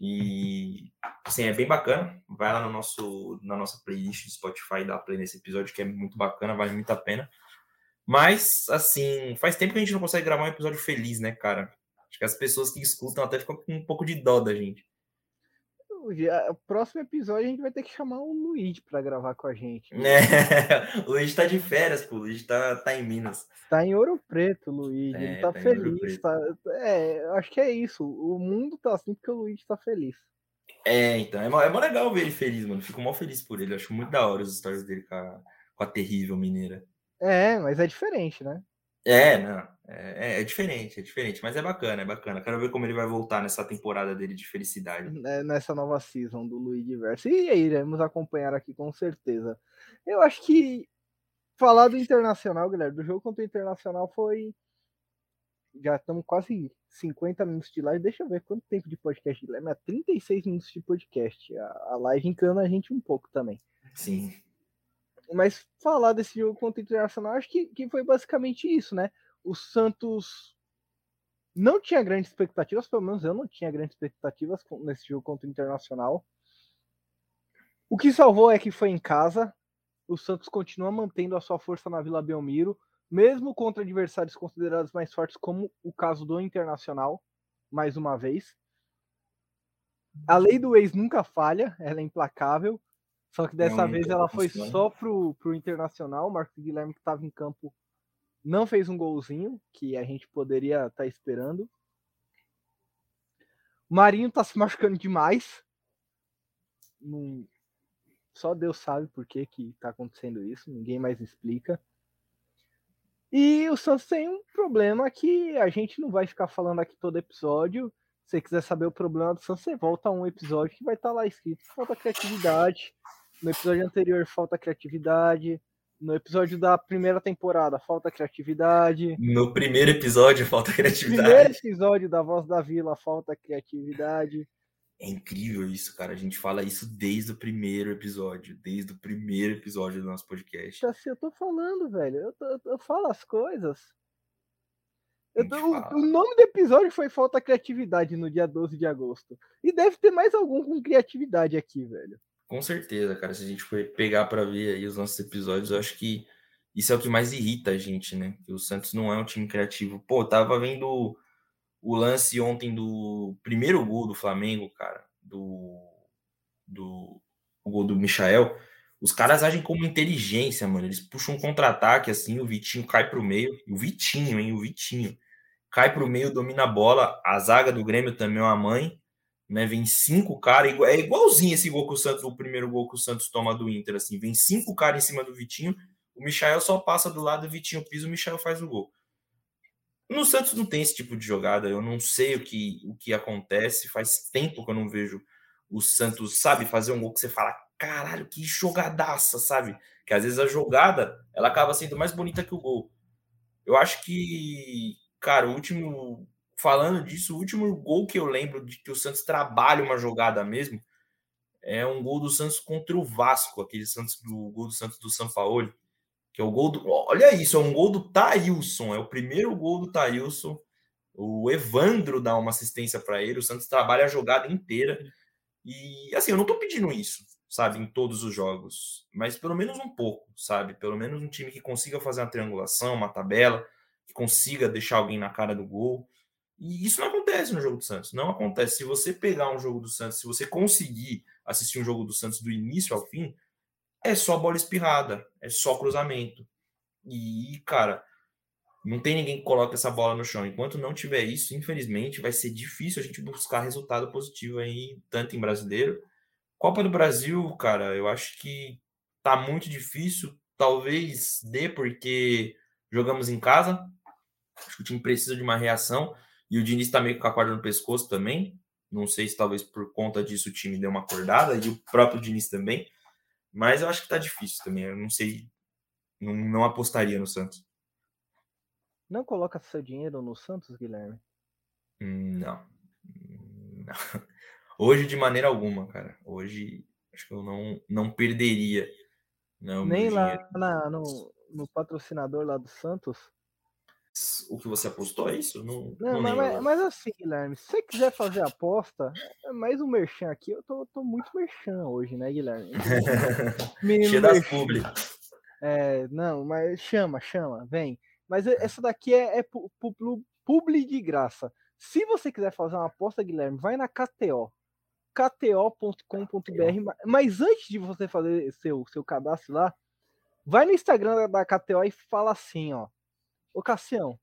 E assim, é bem bacana. Vai lá no nosso, na nossa playlist do Spotify dá play nesse episódio, que é muito bacana, vale muito a pena. Mas, assim, faz tempo que a gente não consegue gravar um episódio feliz, né, cara? Acho que as pessoas que escutam até ficam com um pouco de dó da gente o próximo episódio a gente vai ter que chamar o Luiz para gravar com a gente. [LAUGHS] É, o Luiz tá de férias, pô. O Luiz tá, tá em Minas. Tá em Ouro Preto, Luiz. É, ele tá, tá feliz. Tá, é, acho que é isso. O mundo tá assim porque o Luiz tá feliz. É, então. É, é mó legal ver ele feliz, mano. Fico mó feliz por ele. acho muito da hora as histórias dele com a, com a terrível mineira. É, mas é diferente, né? É, não. É, é, diferente, é diferente, mas é bacana, é bacana. Quero ver como ele vai voltar nessa temporada dele de felicidade. É, nessa nova season do Luigi Verso. E aí, iremos acompanhar aqui com certeza. Eu acho que falar do Internacional, galera, do jogo contra o Internacional foi. Já estamos quase 50 minutos de live. Deixa eu ver quanto tempo de podcast, Guilherme. É 36 minutos de podcast. A, a live encana a gente um pouco também. Sim. Mas falar desse jogo contra o Internacional, acho que, que foi basicamente isso, né? O Santos não tinha grandes expectativas, pelo menos eu não tinha grandes expectativas nesse jogo contra o Internacional. O que salvou é que foi em casa. O Santos continua mantendo a sua força na Vila Belmiro, mesmo contra adversários considerados mais fortes, como o caso do Internacional, mais uma vez. A lei do ex nunca falha, ela é implacável. Só que dessa vez ela foi só pro, pro Internacional. O Marcos Guilherme, que estava em campo, não fez um golzinho, que a gente poderia estar tá esperando. O Marinho tá se machucando demais. Só Deus sabe por que, que tá acontecendo isso, ninguém mais explica. E o Santos tem um problema que a gente não vai ficar falando aqui todo episódio. Se você quiser saber o problema do Santos, você volta a um episódio que vai estar tá lá escrito. Falta criatividade. No episódio anterior, falta criatividade. No episódio da primeira temporada, falta criatividade. No primeiro episódio, falta criatividade. No primeiro episódio da Voz da Vila, falta criatividade. É incrível isso, cara. A gente fala isso desde o primeiro episódio. Desde o primeiro episódio do nosso podcast. Assim, eu tô falando, velho. Eu, tô, eu falo as coisas. Tô, o, o, nome do episódio foi Falta Criatividade no dia 12 de agosto. E deve ter mais algum com criatividade aqui, velho. Com certeza, cara. Se a gente for pegar para ver aí os nossos episódios, eu acho que isso é o que mais irrita a gente, né? Que o Santos não é um time criativo. Pô, tava vendo o lance ontem do primeiro gol do Flamengo, cara, do, do o gol do Michael. Os caras agem como inteligência, mano. Eles puxam um contra-ataque assim, o Vitinho cai pro meio. O Vitinho, hein? O Vitinho cai pro meio, domina a bola. A zaga do Grêmio também é uma mãe né? Vem cinco caras, é igualzinho esse gol que o Santos, o primeiro gol que o Santos toma do Inter, assim, vem cinco caras em cima do Vitinho, o Michael só passa do lado, o Vitinho pisa, o Michael faz o gol. No Santos não tem esse tipo de jogada, eu não sei o que, o que acontece, faz tempo que eu não vejo o Santos, sabe, fazer um gol que você fala, caralho, que jogadaça, sabe? Que às vezes a jogada, ela acaba sendo mais bonita que o gol. Eu acho que, cara, o último falando disso, o último gol que eu lembro de que o Santos trabalha uma jogada mesmo é um gol do Santos contra o Vasco, aquele Santos do gol do Santos do São Paulo, que é o gol do. Olha isso, é um gol do Thailson, é o primeiro gol do Thailson. O Evandro dá uma assistência para ele, o Santos trabalha a jogada inteira. E assim, eu não tô pedindo isso, sabe, em todos os jogos, mas pelo menos um pouco, sabe? Pelo menos um time que consiga fazer uma triangulação, uma tabela, que consiga deixar alguém na cara do gol. E isso não acontece no jogo do Santos. Não acontece. Se você pegar um jogo do Santos, se você conseguir assistir um jogo do Santos do início ao fim, é só bola espirrada, é só cruzamento. E, cara, não tem ninguém que coloque essa bola no chão. Enquanto não tiver isso, infelizmente, vai ser difícil a gente buscar resultado positivo aí, tanto em brasileiro. Copa do Brasil, cara, eu acho que tá muito difícil. Talvez dê porque jogamos em casa. Acho que o time precisa de uma reação. E o Diniz tá meio com a corda no pescoço também. Não sei se talvez por conta disso o time deu uma acordada e o próprio Diniz também. Mas eu acho que tá difícil também. Eu não sei. Não, não apostaria no Santos. Não coloca seu dinheiro no Santos, Guilherme? Não. não. Hoje, de maneira alguma, cara. Hoje, acho que eu não, não perderia. Não, Nem lá na, no, no patrocinador lá do Santos? O que você apostou, é isso? Não, não, não mas, mas, assim, Guilherme, se você quiser fazer aposta, é mais um merchan aqui. Eu tô, tô muito merchan hoje, né, Guilherme? [LAUGHS] Cheio das publi. É, não, mas chama, chama, vem. Mas essa daqui é, é publi de graça. Se você quiser fazer uma aposta, Guilherme, vai na KTO. KTO.com.br. Mas antes de você fazer seu, seu cadastro lá, vai no Instagram da KTO e fala assim, ó. Ô, Cassião,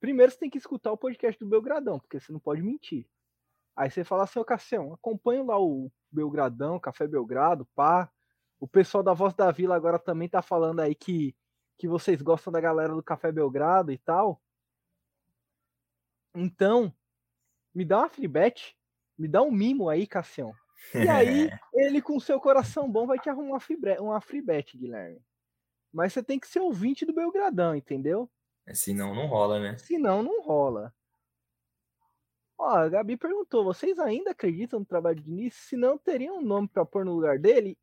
primeiro você tem que escutar o podcast do Belgradão, porque você não pode mentir. Aí você fala assim, ô Cassião, acompanha lá o Belgradão, Café Belgrado, pá. O pessoal da Voz da Vila agora também tá falando aí que que vocês gostam da galera do Café Belgrado e tal. Então, me dá uma free bet, me dá um mimo aí, Cassião. E aí, [LAUGHS] ele com seu coração bom vai te arrumar uma free, bet, uma free bet, Guilherme. Mas você tem que ser ouvinte do Belgradão, entendeu? É, senão não rola, né? Senão não rola. Ó, a Gabi perguntou: vocês ainda acreditam no trabalho de Diniz? Se não, teriam um nome para pôr no lugar dele?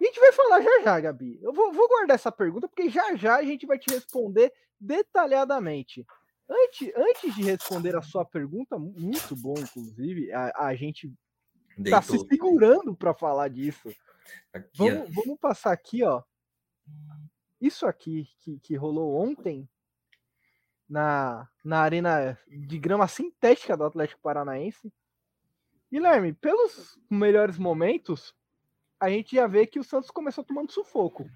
A gente vai falar já já, Gabi. Eu vou, vou, guardar essa pergunta, porque já já a gente vai te responder detalhadamente. Antes, antes de responder a sua pergunta, muito bom, inclusive, a, a gente está se segurando para falar disso. Aqui, vamos, vamos passar aqui, ó. Isso aqui que, que rolou ontem na, na arena de grama sintética do Atlético Paranaense. Guilherme, pelos melhores momentos, a gente já vê que o Santos começou tomando sufoco.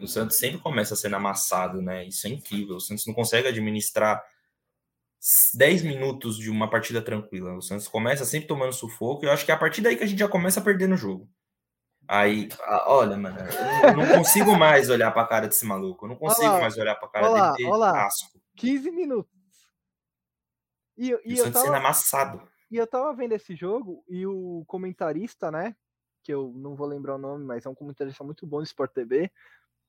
O Santos sempre começa sendo amassado, né? Isso é incrível. O Santos não consegue administrar 10 minutos de uma partida tranquila. O Santos começa sempre tomando sufoco. E eu acho que é a partir daí que a gente já começa a perder no jogo. Aí, olha, mano, eu não consigo mais olhar pra cara desse maluco. Eu não consigo olá, mais olhar pra cara olá, dele. Olá. Asco. 15 minutos. E, e, e eu tava, sendo amassado. E eu tava vendo esse jogo e o comentarista, né? Que eu não vou lembrar o nome, mas é um comentarista muito bom do Sport TV.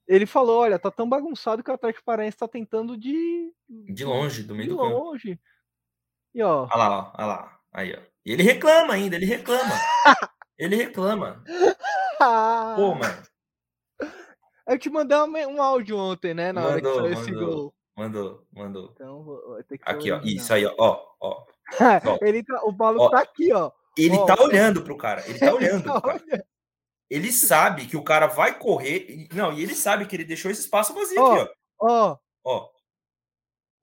Ele falou: olha, tá tão bagunçado que o Atlético Paranaense tá tentando de. De longe, do meio de do campo. longe. E ó. Olha lá, olha lá. Aí, ó. E ele reclama ainda, ele reclama. [LAUGHS] ele reclama. Pô, [LAUGHS] mano. Eu te mandei um, áudio ontem, né? Na mandou, hora que saiu esse gol. Mandou, mandou. Então, vou ter que aqui, ó. Isso aí, ó. Ó, ó. [LAUGHS] ele tá, o Paulo ó, tá aqui, ó. Ele ó, tá olhando pro cara. Ele tá [LAUGHS] olhando ele tá cara. Ele sabe que o cara vai correr. Não, e ele sabe que ele deixou esse espaço vazio ó, aqui, ó. Ó. Ó.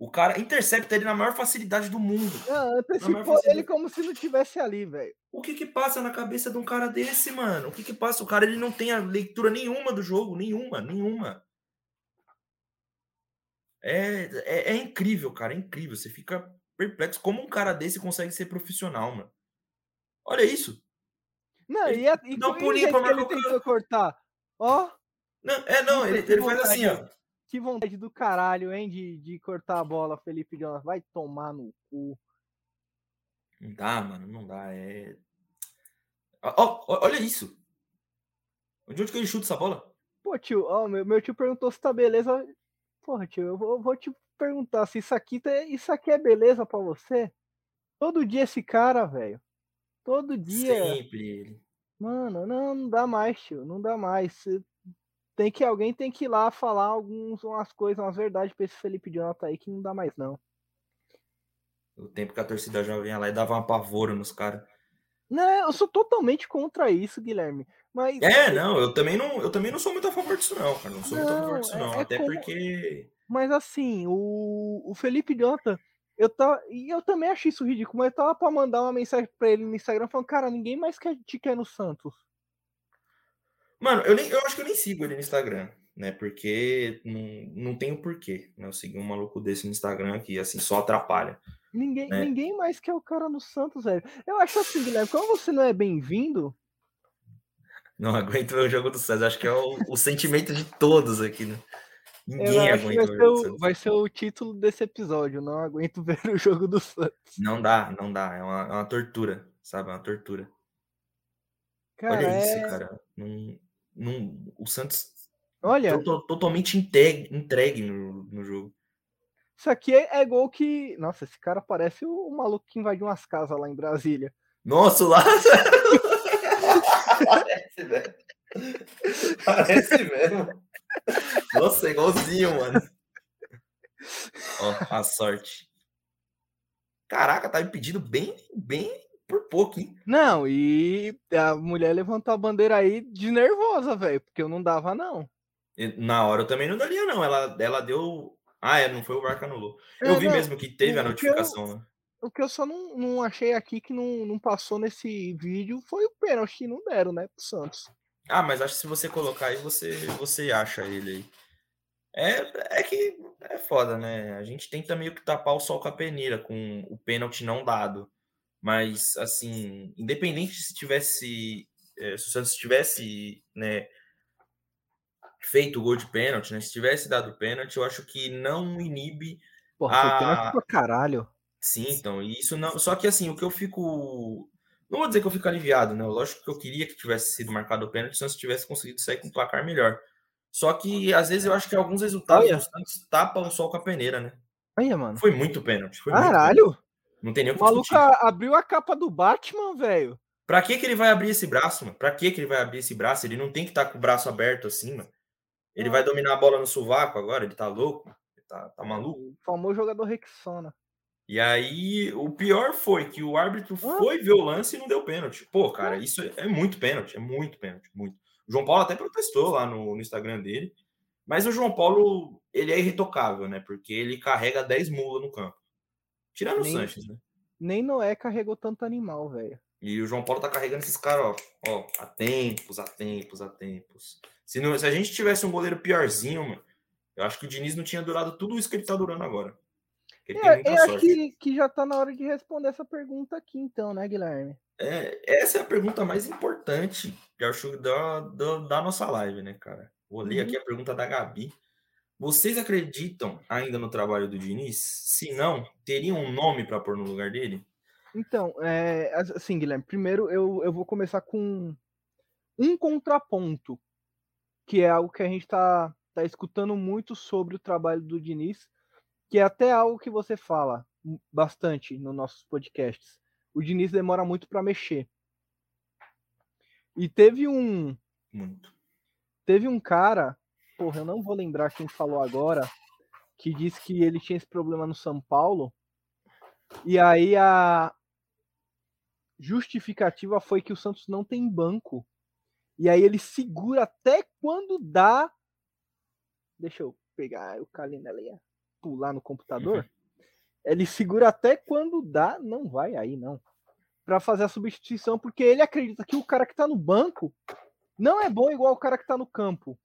O cara intercepta ele na maior facilidade do mundo. Ah, antecipou ele como se não tivesse ali, velho. O que que passa na cabeça de um cara desse, mano? O que que passa? O cara ele não tem a leitura nenhuma do jogo, nenhuma, nenhuma. É, é, é, incrível, cara, é incrível. Você fica perplexo. Como um cara desse consegue ser profissional, mano? Olha isso. Não, ele, e, a, e não pulinho pra ele tentou cortar. Ó. Não, é, não, ele, ele faz assim, ó. Que vontade do caralho, hein, de, de cortar a bola, Felipe Jonas. Vai tomar no cu. Não dá, mano, não dá. É. Ó, olha isso. De onde que ele chuta essa bola? Pô, tio, ó, meu, meu tio perguntou se tá beleza. Porra, tio, eu vou, vou te perguntar se isso aqui, tá, isso aqui é beleza para você? Todo dia esse cara, velho. Todo dia. Sempre ele. Mano, não, não dá mais, tio. Não dá mais. Tem que alguém tem que ir lá falar algumas umas coisas, umas verdades pra esse Felipe Jonathan aí que não dá mais, não. O tempo que a torcida jovem ia lá e dava uma pavoro nos caras. Não, eu sou totalmente contra isso, Guilherme. Mas. É, não, eu também não, eu também não sou muito a favor disso, não, cara. Não sou não, muito a favor disso, não. É, é até como... porque. Mas assim, o, o Felipe Jonathan, eu tá, e eu também achei isso ridículo, mas eu tava pra mandar uma mensagem pra ele no Instagram falando, cara, ninguém mais quer, te quer no Santos. Mano, eu, nem, eu acho que eu nem sigo ele no Instagram, né? Porque não, não tem o porquê, né? Eu seguir um maluco desse no Instagram que, assim, só atrapalha. Ninguém, né? ninguém mais quer o cara no Santos, velho. Eu acho assim, Guilherme, como você não é bem-vindo, não aguento ver o jogo do Santos. Acho que é o, o sentimento de todos aqui, né? Ninguém aguenta vai ver o, Santos. Vai ser o título desse episódio. Não aguento [LAUGHS] ver o jogo do Santos. Não dá, não dá. É uma, é uma tortura, sabe? É uma tortura. Cara, Olha é... isso, cara. Num, num, o Santos Olha, totalmente entregue, entregue no, no jogo. Isso aqui é, é, gol que. Nossa, esse cara parece o, o maluco que invadiu umas casas lá em Brasília. Nossa, lá. Parece, velho. Parece mesmo. Nossa, é igualzinho, mano. Ó, a sorte. Caraca, tá impedido bem, bem por pouco, hein? Não, e a mulher levantou a bandeira aí de nervosa, velho, porque eu não dava, não. Na hora eu também não daria, não. Ela, ela deu. Ah, é, não foi o VAR que anulou. Eu é, vi não, mesmo que teve a notificação, eu, né? O que eu só não, não achei aqui que não, não passou nesse vídeo foi o pênalti que não deram, né, pro Santos. Ah, mas acho que se você colocar aí, você, você acha ele aí. É, é que é foda, né? A gente tenta meio que tapar o sol com a peneira com o pênalti não dado. Mas, assim, independente se tivesse. É, se o Santos tivesse, né? feito o gol de pênalti, né? Se tivesse dado pênalti, eu acho que não inibe. Porra, foi pênalti pra caralho. Sim, então, isso não. Só que assim, o que eu fico. Não vou dizer que eu fico aliviado, né? Lógico que eu queria que tivesse sido marcado o pênalti, se tivesse conseguido sair com um placar melhor. Só que às vezes eu acho que alguns resultados Olha. do Santos tapam o sol com a peneira, né? Aí, mano. Foi muito pênalti. Foi muito Caralho! pênalti. Não tem nem o O que maluco discutir. a- abriu a capa do Batman, velho. Pra que, que ele vai abrir esse braço, mano? Pra que, que ele vai abrir esse braço? Ele não tem que estar com o braço aberto assim, mano. Ele Ah. vai dominar a bola no sovaco agora? Ele tá louco? Ele tá, tá maluco? O famoso jogador Rexona. E aí, o pior foi que o árbitro Ah. foi ver o lance e não deu pênalti. Pô, cara, isso é, é muito pênalti, é muito pênalti, muito. O João Paulo até protestou lá no, no Instagram dele, mas o João Paulo, ele é irretocável, né? Porque ele carrega 10 mulas no campo. Tirando o Nem- Sanches, né? Nem Noé carregou tanto animal, velho. E o João Paulo tá carregando esses caras, ó, ó, há tempos, há tempos, há tempos. Se, não- se a gente tivesse um goleiro piorzinho, mano, eu acho que o Diniz não tinha durado tudo isso que ele tá durando agora. Ele É, eu acho sorte. que, que já tá na hora de responder essa pergunta aqui, então, né, Guilherme? É, essa é a pergunta mais importante, eu acho, da, da, da nossa live, né, cara? Vou ler Uhum. aqui a pergunta da Gabi. Vocês acreditam ainda no trabalho do Diniz? Se não, teriam um nome para pôr no lugar dele? Então, é, as- assim, Guilherme, primeiro eu, eu vou começar com um contraponto, que é algo que a gente tá, tá escutando muito sobre o trabalho do Diniz, que é até algo que você fala bastante nos nossos podcasts. O Diniz demora muito para mexer. E teve um, Muito. teve um cara, porra, eu não vou lembrar quem falou agora, que disse que ele tinha esse problema no São Paulo. E aí a justificativa foi que o Santos não tem banco. E aí ele segura até quando dá. Deixa eu pegar o Kalina ali, pular no computador. Ele segura até quando dá, não vai aí não, Pra fazer a substituição, porque ele acredita que o cara que tá no banco não é bom igual o cara que tá no campo.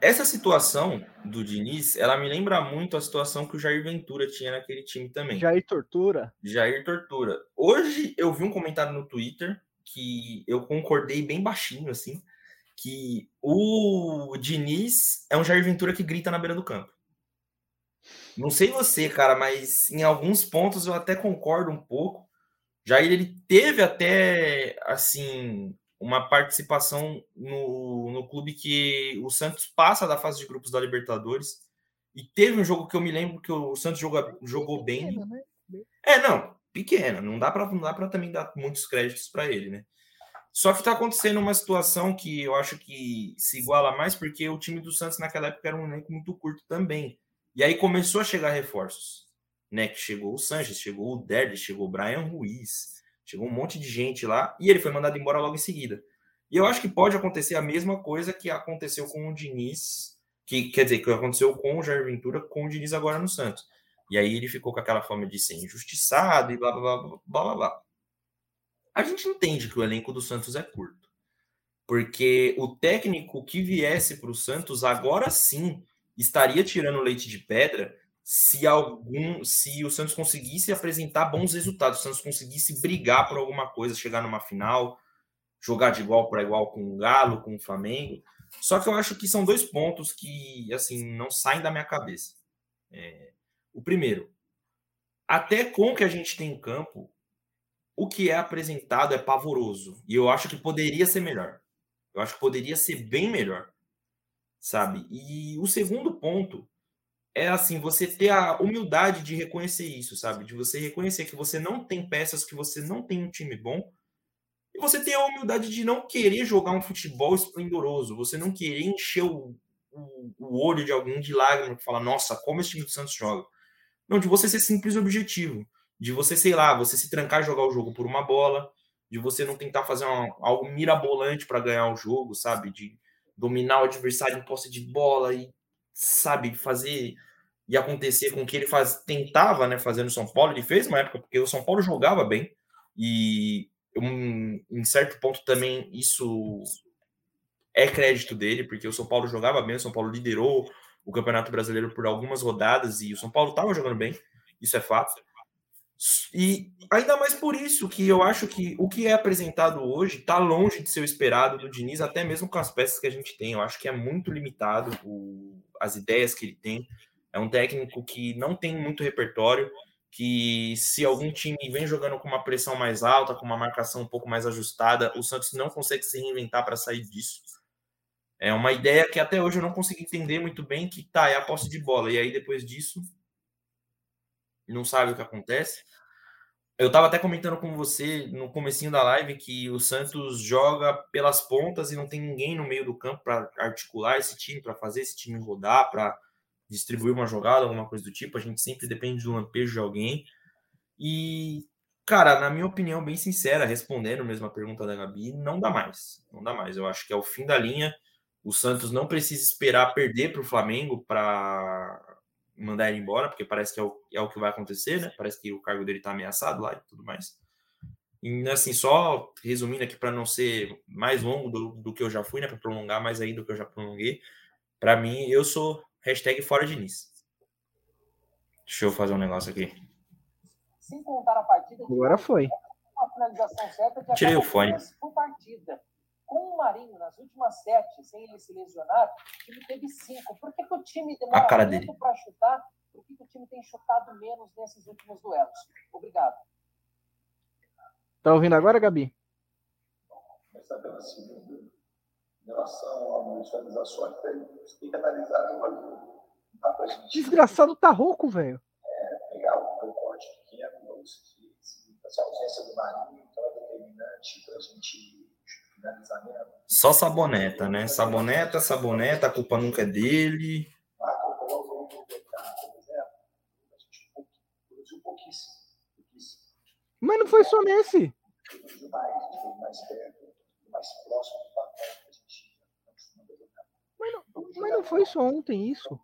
Essa situação do Diniz, ela me lembra muito a situação que o Jair Ventura tinha naquele time também. Jair tortura. Jair Tortura. Hoje eu vi um comentário no Twitter que eu concordei bem baixinho, assim, que o Diniz é um Jair Ventura que grita na beira do campo. Não sei você, cara, mas em alguns pontos eu até concordo um pouco. Jair, ele teve até, assim, uma participação no, no clube que o Santos passa da fase de grupos da Libertadores. E teve um jogo que eu me lembro que o Santos joga, jogou bem. Né? É, não, pequena. Não dá para também dar muitos créditos para ele, né? Só que tá acontecendo uma situação que eu acho que se iguala mais porque o time do Santos naquela época era um elenco muito curto também. E aí começou a chegar reforços, né? Que chegou o Sanches, chegou o Derdes, chegou o Brian Ruiz, chegou um monte de gente lá e ele foi mandado embora logo em seguida. E eu acho que pode acontecer a mesma coisa que aconteceu com o Diniz, que quer dizer, que aconteceu com o Jair Ventura, com o Diniz agora no Santos. E aí ele ficou com aquela fama de ser injustiçado e blá blá blá blá blá blá. A gente entende que o elenco do Santos é curto. Porque o técnico que viesse para o Santos agora sim estaria tirando leite de pedra se algum se o Santos conseguisse apresentar bons resultados, o Santos conseguisse brigar por alguma coisa, chegar numa final, jogar de igual para igual com o Galo, com o Flamengo. Só que eu acho que são dois pontos que assim não saem da minha cabeça. É, o primeiro, até com o que a gente tem em campo, o que é apresentado é pavoroso. E eu acho que poderia ser melhor. Eu acho que poderia ser bem melhor. Sabe? E o segundo ponto é assim, você ter a humildade de reconhecer isso, sabe? De você reconhecer que você não tem peças, que você não tem um time bom. E você ter a humildade de não querer jogar um futebol esplendoroso, você não querer encher o, o, o olho de alguém de lágrimas e falar, nossa, como esse time do Santos joga. Não, de você ser simples e objetivo. De você, sei lá, você se trancar jogar o jogo por uma bola, de você não tentar fazer uma, algo mirabolante para ganhar o jogo, sabe? De dominar o adversário em posse de bola e, sabe, fazer e acontecer com o que ele faz, tentava né, fazer no São Paulo. Ele fez uma época, porque o São Paulo jogava bem, e um, em certo ponto também isso é crédito dele, porque o São Paulo jogava bem, o São Paulo liderou o Campeonato Brasileiro por algumas rodadas e o São Paulo estava jogando bem, isso é fato. E ainda mais por isso que eu acho que o que é apresentado hoje está longe de ser o esperado do Diniz, até mesmo com as peças que a gente tem. Eu acho que é muito limitado o, as ideias que ele tem. É um técnico que não tem muito repertório, que se algum time vem jogando com uma pressão mais alta, com uma marcação um pouco mais ajustada, o Santos não consegue se reinventar para sair disso. É uma ideia que até hoje eu não consigo entender muito bem, que tá, é a posse de bola. E aí depois disso, não sabe o que acontece. Eu estava até comentando com você no comecinho da live que o Santos joga pelas pontas e não tem ninguém no meio do campo para articular esse time, para fazer esse time rodar, para distribuir uma jogada, alguma coisa do tipo. A gente sempre depende do lampejo de alguém. E, cara, na minha opinião, bem sincera, respondendo mesmo a pergunta da Gabi, não dá mais. Não dá mais. Eu acho que é o fim da linha. O Santos não precisa esperar perder para o Flamengo para mandar ele embora, porque parece que é o, é o que vai acontecer, né? Parece que o cargo dele está ameaçado lá e tudo mais. E assim, só resumindo aqui para não ser mais longo do, do que eu já fui, né? Para prolongar mais aí do que eu já prolonguei. Para mim, eu sou hashtag fora de Nice. Deixa eu fazer um negócio aqui. Sem contar a partida. Agora foi. Tirei o fone. Por partida com o Marinho nas últimas sete, sem ele se lesionar, o time teve cinco. Por que, que o time demora muito para chutar? Por que, que o time tem chutado menos nesses últimos duelos? Obrigado. Tá ouvindo agora, Gabi? Começar pela segunda. Em relação a visualizações, tem que analisar uma Desgraçado tá rouco, velho. É, pegar um recorte pequeno, essa ausência do Marinho, então é determinante para a gente só saboneta, né? Saboneta, saboneta, a culpa nunca é dele. Mas não foi só nesse. Mas não, mas não foi só ontem isso.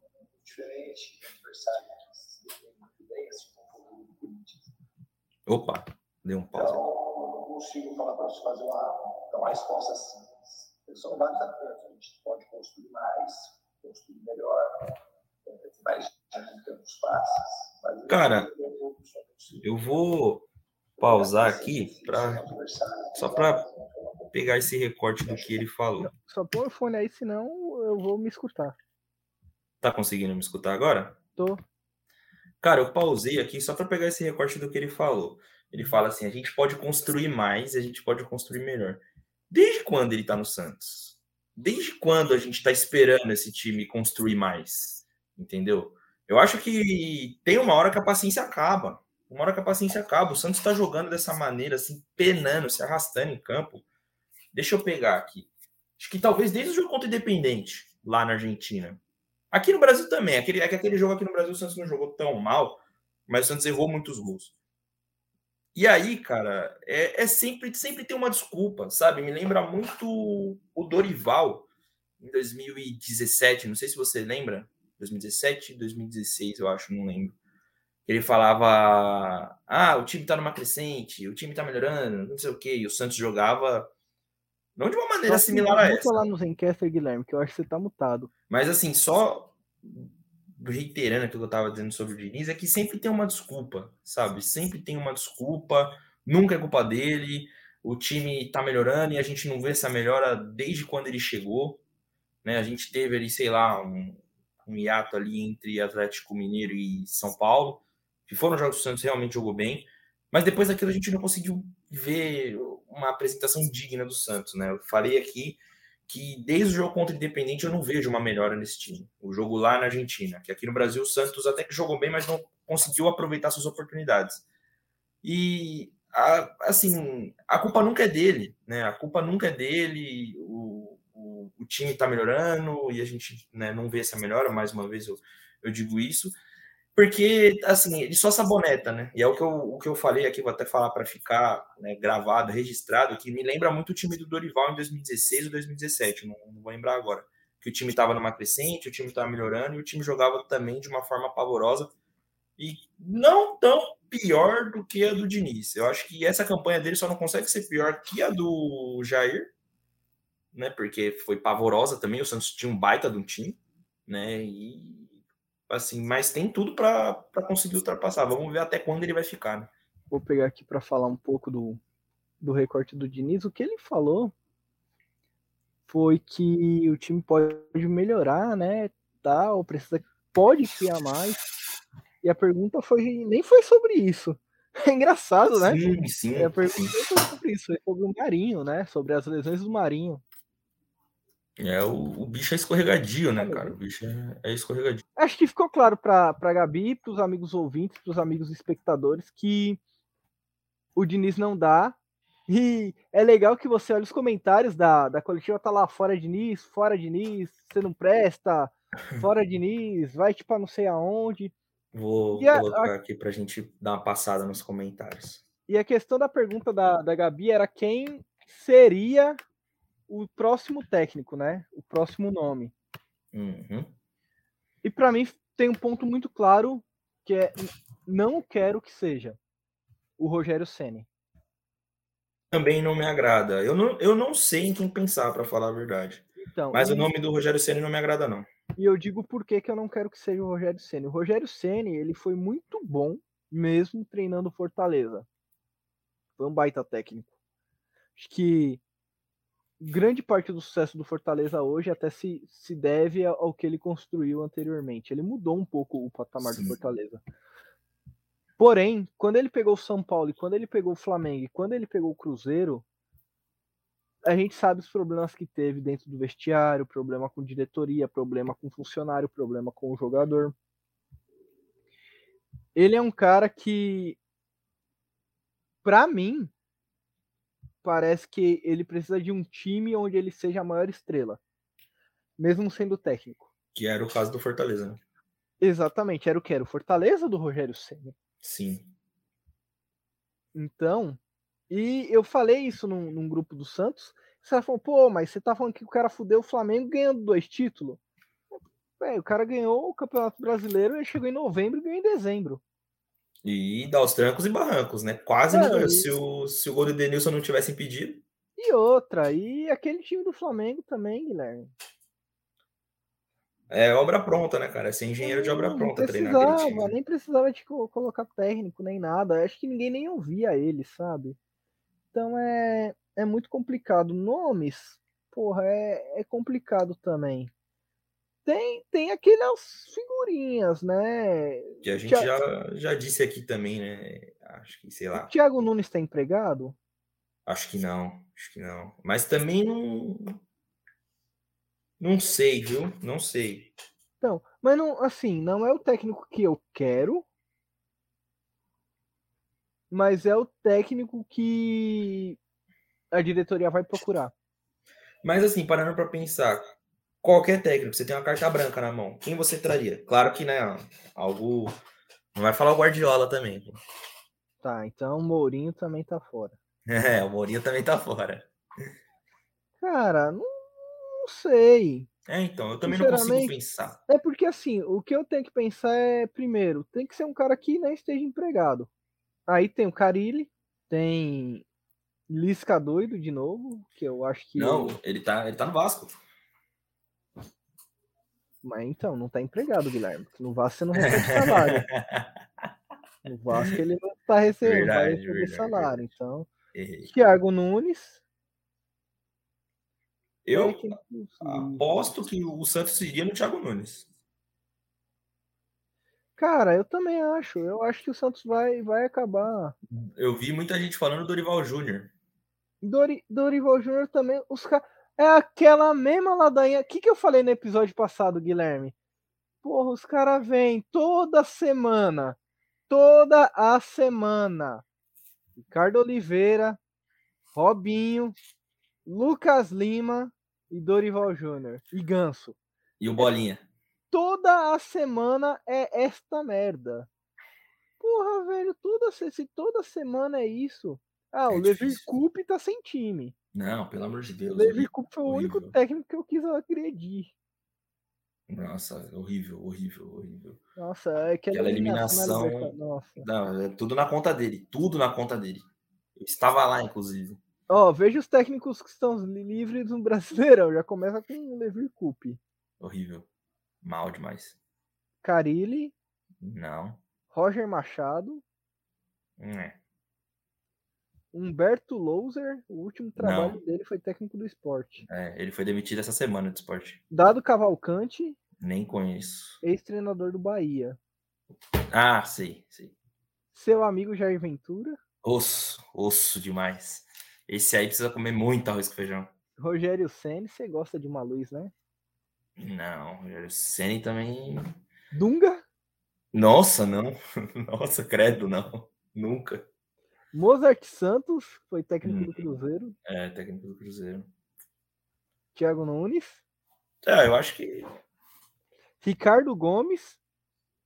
Opa, deu um pause. Então, não consigo falar para você fazer uma então, a resposta simples. São vários aspectos. A gente pode construir mais, construir melhor, mais dinâmica nos passes. Cara, eu vou pausar aqui pra, só para pegar esse recorte do que ele falou. Só põe o fone aí, senão eu vou me escutar. Tá conseguindo me escutar agora? Tô. Cara, eu pausei aqui só para pegar esse recorte do que ele falou. Ele fala assim: a gente pode construir mais, a gente pode construir melhor. Desde quando ele está no Santos? Desde quando a gente está esperando esse time construir mais? Entendeu? Eu acho que tem uma hora que a paciência acaba. Uma hora que a paciência acaba. O Santos está jogando dessa maneira, assim, penando, se arrastando em campo. Deixa eu pegar aqui. Acho que talvez desde o jogo contra o Independente, lá na Argentina. Aqui no Brasil também. Aquele, é que aquele jogo aqui no Brasil o Santos não jogou tão mal, mas o Santos errou muitos gols. E aí, cara, é, é, sempre, sempre tem uma desculpa, sabe? Me lembra muito o Dorival em 2017, não sei se você lembra, 2017, 2016, eu acho, não lembro. Ele falava: ah, o time tá numa crescente, o time tá melhorando, não sei o quê, e o Santos jogava não de uma maneira só similar a essa. lá no Zencaster, Guilherme, que eu acho que você tá mutado. Mas assim, só reiterando aquilo que eu estava dizendo sobre o Diniz, é que sempre tem uma desculpa, sabe? Sempre tem uma desculpa, nunca é culpa dele, o time está melhorando e a gente não vê essa melhora desde quando ele chegou, né? A gente teve ali, sei lá, um, um hiato ali entre Atlético Mineiro e São Paulo, que foram jogos que o Santos realmente jogou bem, mas depois daquilo a gente não conseguiu ver uma apresentação digna do Santos, né? Eu falei aqui que desde o jogo contra o Independente eu não vejo uma melhora nesse time. O jogo lá na Argentina, que aqui no Brasil o Santos até que jogou bem, mas não conseguiu aproveitar suas oportunidades. E a, assim, a culpa nunca é dele, né? A culpa nunca é dele. O, o, o time está melhorando e a gente né, não vê essa melhora. Mais uma vez eu, eu digo isso. Porque, assim, ele só saboneta, né? E é o que eu, o que eu falei aqui, vou até falar para ficar né, gravado, registrado, que me lembra muito o time do Dorival em 2016 ou 2017, não, não vou lembrar agora. Que o time estava numa crescente, o time estava melhorando e o time jogava também de uma forma pavorosa e não tão pior do que a do Diniz. Eu acho que essa campanha dele só não consegue ser pior que a do Jair, né? Porque foi pavorosa também. O Santos tinha um baita de um time, né? E assim, mas tem tudo para conseguir ultrapassar. Vamos ver até quando ele vai ficar, né? vou pegar aqui para falar um pouco do, do recorte do Diniz. O que ele falou foi que o time pode melhorar, né? Tal, precisa, pode criar mais. E a pergunta foi nem foi sobre isso. [LAUGHS] É engraçado, né? Sim, sim. A pergunta nem foi sobre isso, foi sobre o Marinho, né? Sobre as lesões do Marinho. É, o, o bicho é escorregadio, né, cara? O bicho é, é escorregadio. Acho que ficou claro para a Gabi, para os amigos ouvintes, para os amigos espectadores, que o Diniz não dá. E é legal que você olha os comentários da, da coletiva, tá lá, fora Diniz, fora Diniz, você não presta, [LAUGHS] fora Diniz, vai tipo não sei aonde. Vou E a- colocar aqui pra gente dar uma passada nos comentários. E a questão da pergunta da, da Gabi era quem seria o próximo técnico, né? O próximo nome. Uhum. E para mim tem um ponto muito claro que é não quero que seja o Rogério Ceni. Também não me agrada. Eu não, eu não sei em quem pensar, pra falar a verdade. Então, Mas e, o nome do Rogério Ceni não me agrada, não. e eu digo por que que eu não quero que seja o Rogério Ceni. O Rogério Ceni, ele foi muito bom mesmo treinando Fortaleza. Foi um baita técnico. Acho que grande parte do sucesso do Fortaleza hoje até se, se deve ao que ele construiu anteriormente. Ele mudou um pouco o patamar Sim. do Fortaleza. Porém, quando ele pegou o São Paulo e quando ele pegou o Flamengo e quando ele pegou o Cruzeiro, a gente sabe os problemas que teve dentro do vestiário, problema com diretoria, problema com funcionário, problema com o jogador. Ele é um cara que, pra mim, parece que ele precisa de um time onde ele seja a maior estrela, mesmo sendo técnico. Que era o caso do Fortaleza, né? Exatamente, era o que era o Fortaleza do Rogério Ceni. Sim. Então, e eu falei isso num, num grupo do Santos. Você falou, pô, mas você tá falando que o cara fudeu o Flamengo ganhando dois títulos? O cara ganhou o Campeonato Brasileiro, ele chegou em novembro e ganhou em dezembro. E dá os trancos e barrancos, né? Quase ganhou. e- Se o, se o gol do Denilson não tivesse impedido. E outra, e aquele time do Flamengo também, Guilherme. É obra pronta, né, cara? É ser engenheiro de obra Não, pronta treinar aquele time. né? nem precisava de co- colocar técnico nem nada. Acho que ninguém nem ouvia ele, sabe? Então é, é muito complicado. Nomes, porra, é, é complicado também. Tem, tem aquelas figurinhas, né? Que a gente Tia- já, já disse aqui também, né? Acho que, sei lá. O Thiago Nunes está empregado? Acho que não. Acho que não. Mas também não. Não sei, viu? Não sei. Então, mas não, assim, não é o técnico que eu quero, mas é o técnico que a diretoria vai procurar. Mas assim, parando pra pensar, qualquer técnico, você tem uma carta branca na mão, quem você traria? Claro que, né, algo. Não vai falar o Guardiola também. pô. Tá, então o Mourinho também tá fora. [LAUGHS] É, o Mourinho também tá fora. Cara, não, não sei. É, então, eu também não consigo pensar. É porque assim, o que eu tenho que pensar é, primeiro, tem que ser um cara que não esteja empregado. Aí tem o Carilli, tem Lisca doido de novo, que eu acho que. Não, ele tá, ele tá no Vasco. Mas então, não tá empregado, Guilherme. No Vasco você não recebe [LAUGHS] salário. No Vasco ele não tá recebendo, vai Verdade, receber verdade, salário. Então, Errei. Thiago Nunes. Eu é possível. aposto que o Santos iria no Thiago Nunes. Cara, eu também acho. Eu acho que o Santos vai, vai acabar. Eu vi muita gente falando do Dorival Júnior. Dori, Dorival Júnior também. Os ca... É aquela mesma ladainha. O que, que eu falei no episódio passado, Guilherme? Porra, os caras vêm toda semana. Toda a semana. Ricardo Oliveira, Robinho, Lucas Lima e Dorival Júnior. E Ganso. E o Bolinha. Toda a semana é esta merda. Porra, velho, toda, se toda semana é isso. Ah, o É Levi. Coupe tá sem time. Não, pelo amor de O Deus. Levi horrível, Coupe foi o único técnico que eu quis agredir. Nossa, horrível, horrível, horrível. Nossa, é aquela, Aquela eliminação. na eliminação-. Não, é tudo na conta dele. Tudo na conta dele. Eu estava lá, inclusive. Ó, veja os técnicos que estão li- livres no Brasileirão. Já começa com o Levi Coupe. Horrível. Mal demais. Carilli, Não. Roger Machado, Hum, é. Humberto Louser, o último trabalho Não. dele foi técnico do esporte. É, ele foi demitido essa semana do esporte. Dado Cavalcante, Nem conheço. ex-treinador do Bahia. Ah, sei, sei. Seu amigo Jair Ventura, Osso, osso demais. Esse aí precisa comer muito arroz com feijão. Rogério Senna, você gosta de uma luz, né? Não, o Ceni também. Dunga, Nossa, não. [LAUGHS] Nossa, credo, não. Nunca. Mozart Santos, foi técnico Hum. do Cruzeiro. É, técnico do Cruzeiro. Thiago Nunes, É, eu acho que. Ricardo Gomes.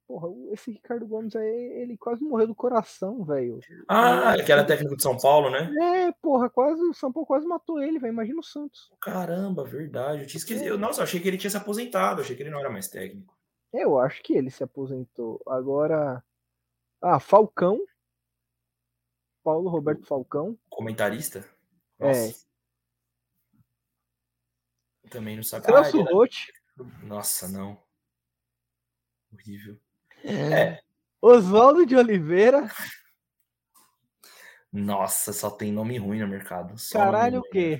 Porra, esse Ricardo Gomes aí, ele quase morreu do coração, velho. Ah, que era técnico de São Paulo, né? É, porra, quase o São Paulo quase matou ele, velho. Imagina o Santos. Caramba, verdade. Eu tinha esquecido. Eu, nossa, achei que ele tinha se aposentado. Achei que ele não era mais técnico. Eu acho que ele se aposentou. Agora. Ah, Falcão. Paulo Roberto Falcão. Comentarista? É. Nossa. Também não sabe. Ah, Celso ele era-. Nossa, não. Horrível. Oswaldo de Oliveira. Nossa, só tem nome ruim no mercado. Só Caralho, o quê?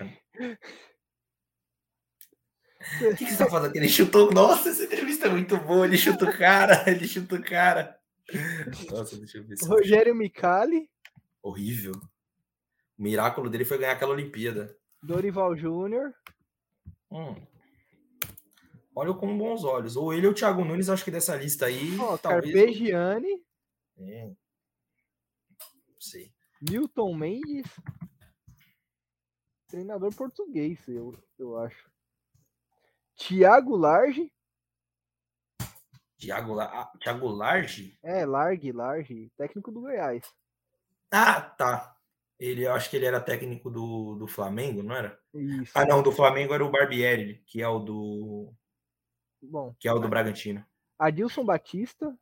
O que, que você tá falando? Ele chutou. Nossa, essa entrevista é muito boa. Ele chuta o cara. [LAUGHS] Ele chuta o cara. Nossa, deixa eu ver. Rogério Micali. Horrível. O miraculo dele foi ganhar aquela Olimpíada. Dorival Júnior. Hum. Olha com bons olhos. Ou ele ou o Thiago Nunes, acho que dessa lista aí. Ó, talvez. Carpegiani. É. Não sei. Milton Mendes. Treinador português, eu, eu acho. Thiago Large. Thiago, La... ah, Thiago Large? É, Largue, Large. Técnico do Goiás. Ah, tá. Ele, eu acho que ele era técnico do, do Flamengo, não era? Isso. Ah, não, do Flamengo era o Barbieri, que é o do Bom, que é o do Bragantino. Adilson Batista.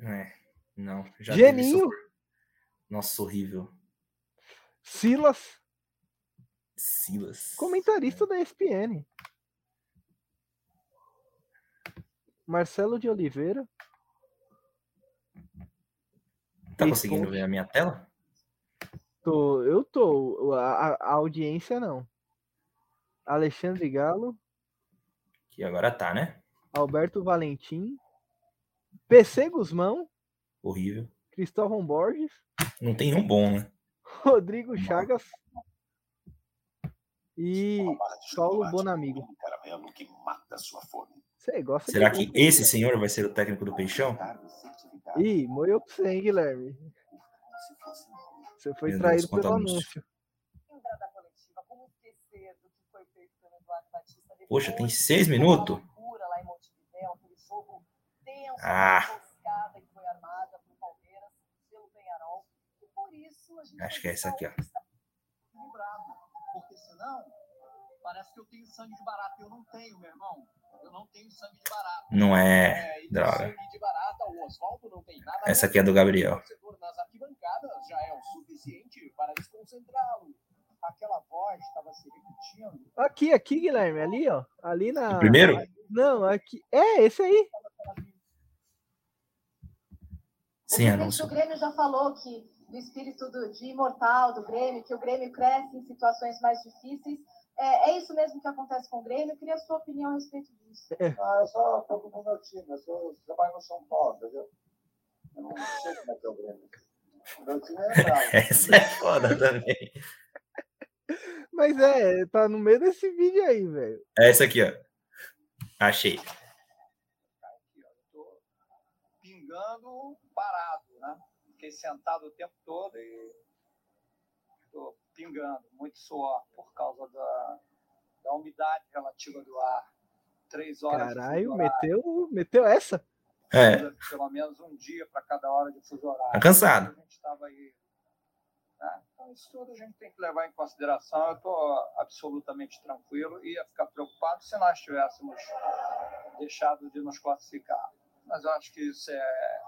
É, não, já Geninho. Nossa, horrível. Silas. Silas. Comentarista da ESPN. Marcelo de Oliveira. Tá conseguindo ver a minha tela? Tô, eu tô. A, a- audiência não. Alexandre Galo. Que agora tá, né? Alberto Valentim. PC Guzmão. Horrível. Cristóvão Borges. Não tem um bom, né? Rodrigo Chagas. E Paulo Bonamigo. com caramelo que mata a sua fome. Você gosta Será de que esse senhor vai ser o técnico do Peixão? Carne certificada. Ih, moeu pra você, hein, Guilherme? Se fosse Você foi Meu traído Deus, pelo anúncio. anúncio. lembrar da coletiva, como esquecer do que foi feito pelo Eduardo Batista depois Poxa, tem seis minutos? Ah. pro. E Acho que é essa aqui, ó. equilibrado. Porque senão, parece que eu tenho sangue de barata. Eu não tenho, meu irmão. Eu não tenho sangue de barata. Não é. e droga. Essa aqui é do Gabriel. O torcedor nas arquibancadas já é o suficiente para desconcentrá-lo. Aquela voz estava se repetindo. Aqui, aqui, Guilherme, ali, ó. Ali na. O primeiro? Não, aqui. É, esse aí. Sem o anúncio. do Grêmio já falou que do espírito do, de imortal do Grêmio, que o Grêmio cresce em situações mais difíceis. É, é isso mesmo que acontece com o Grêmio? Eu queria a sua opinião a respeito disso. Ah, eu só tô com o meu time, eu sou, trabalho no São Paulo, entendeu? Eu não sei como é que é o Grêmio. O meu time é bravo. [LAUGHS] Essa é foda também. Mas é, tá no meio desse vídeo aí, velho. É essa aqui, ó. Achei. Aqui, ó, eu tô pingando parado, né? Fiquei sentado o tempo todo e estou pingando, muito suor por causa da, da umidade relativa do ar. Três horas. Caralho, meteu, meteu essa. É, Pelo menos um dia para cada hora de fuso horário. tá cansado. A gente estava aí. né? Então, isso tudo a gente tem que levar em consideração. Eu estou absolutamente tranquilo e ia ficar preocupado se nós tivéssemos deixado de nos classificar. Mas eu acho que isso é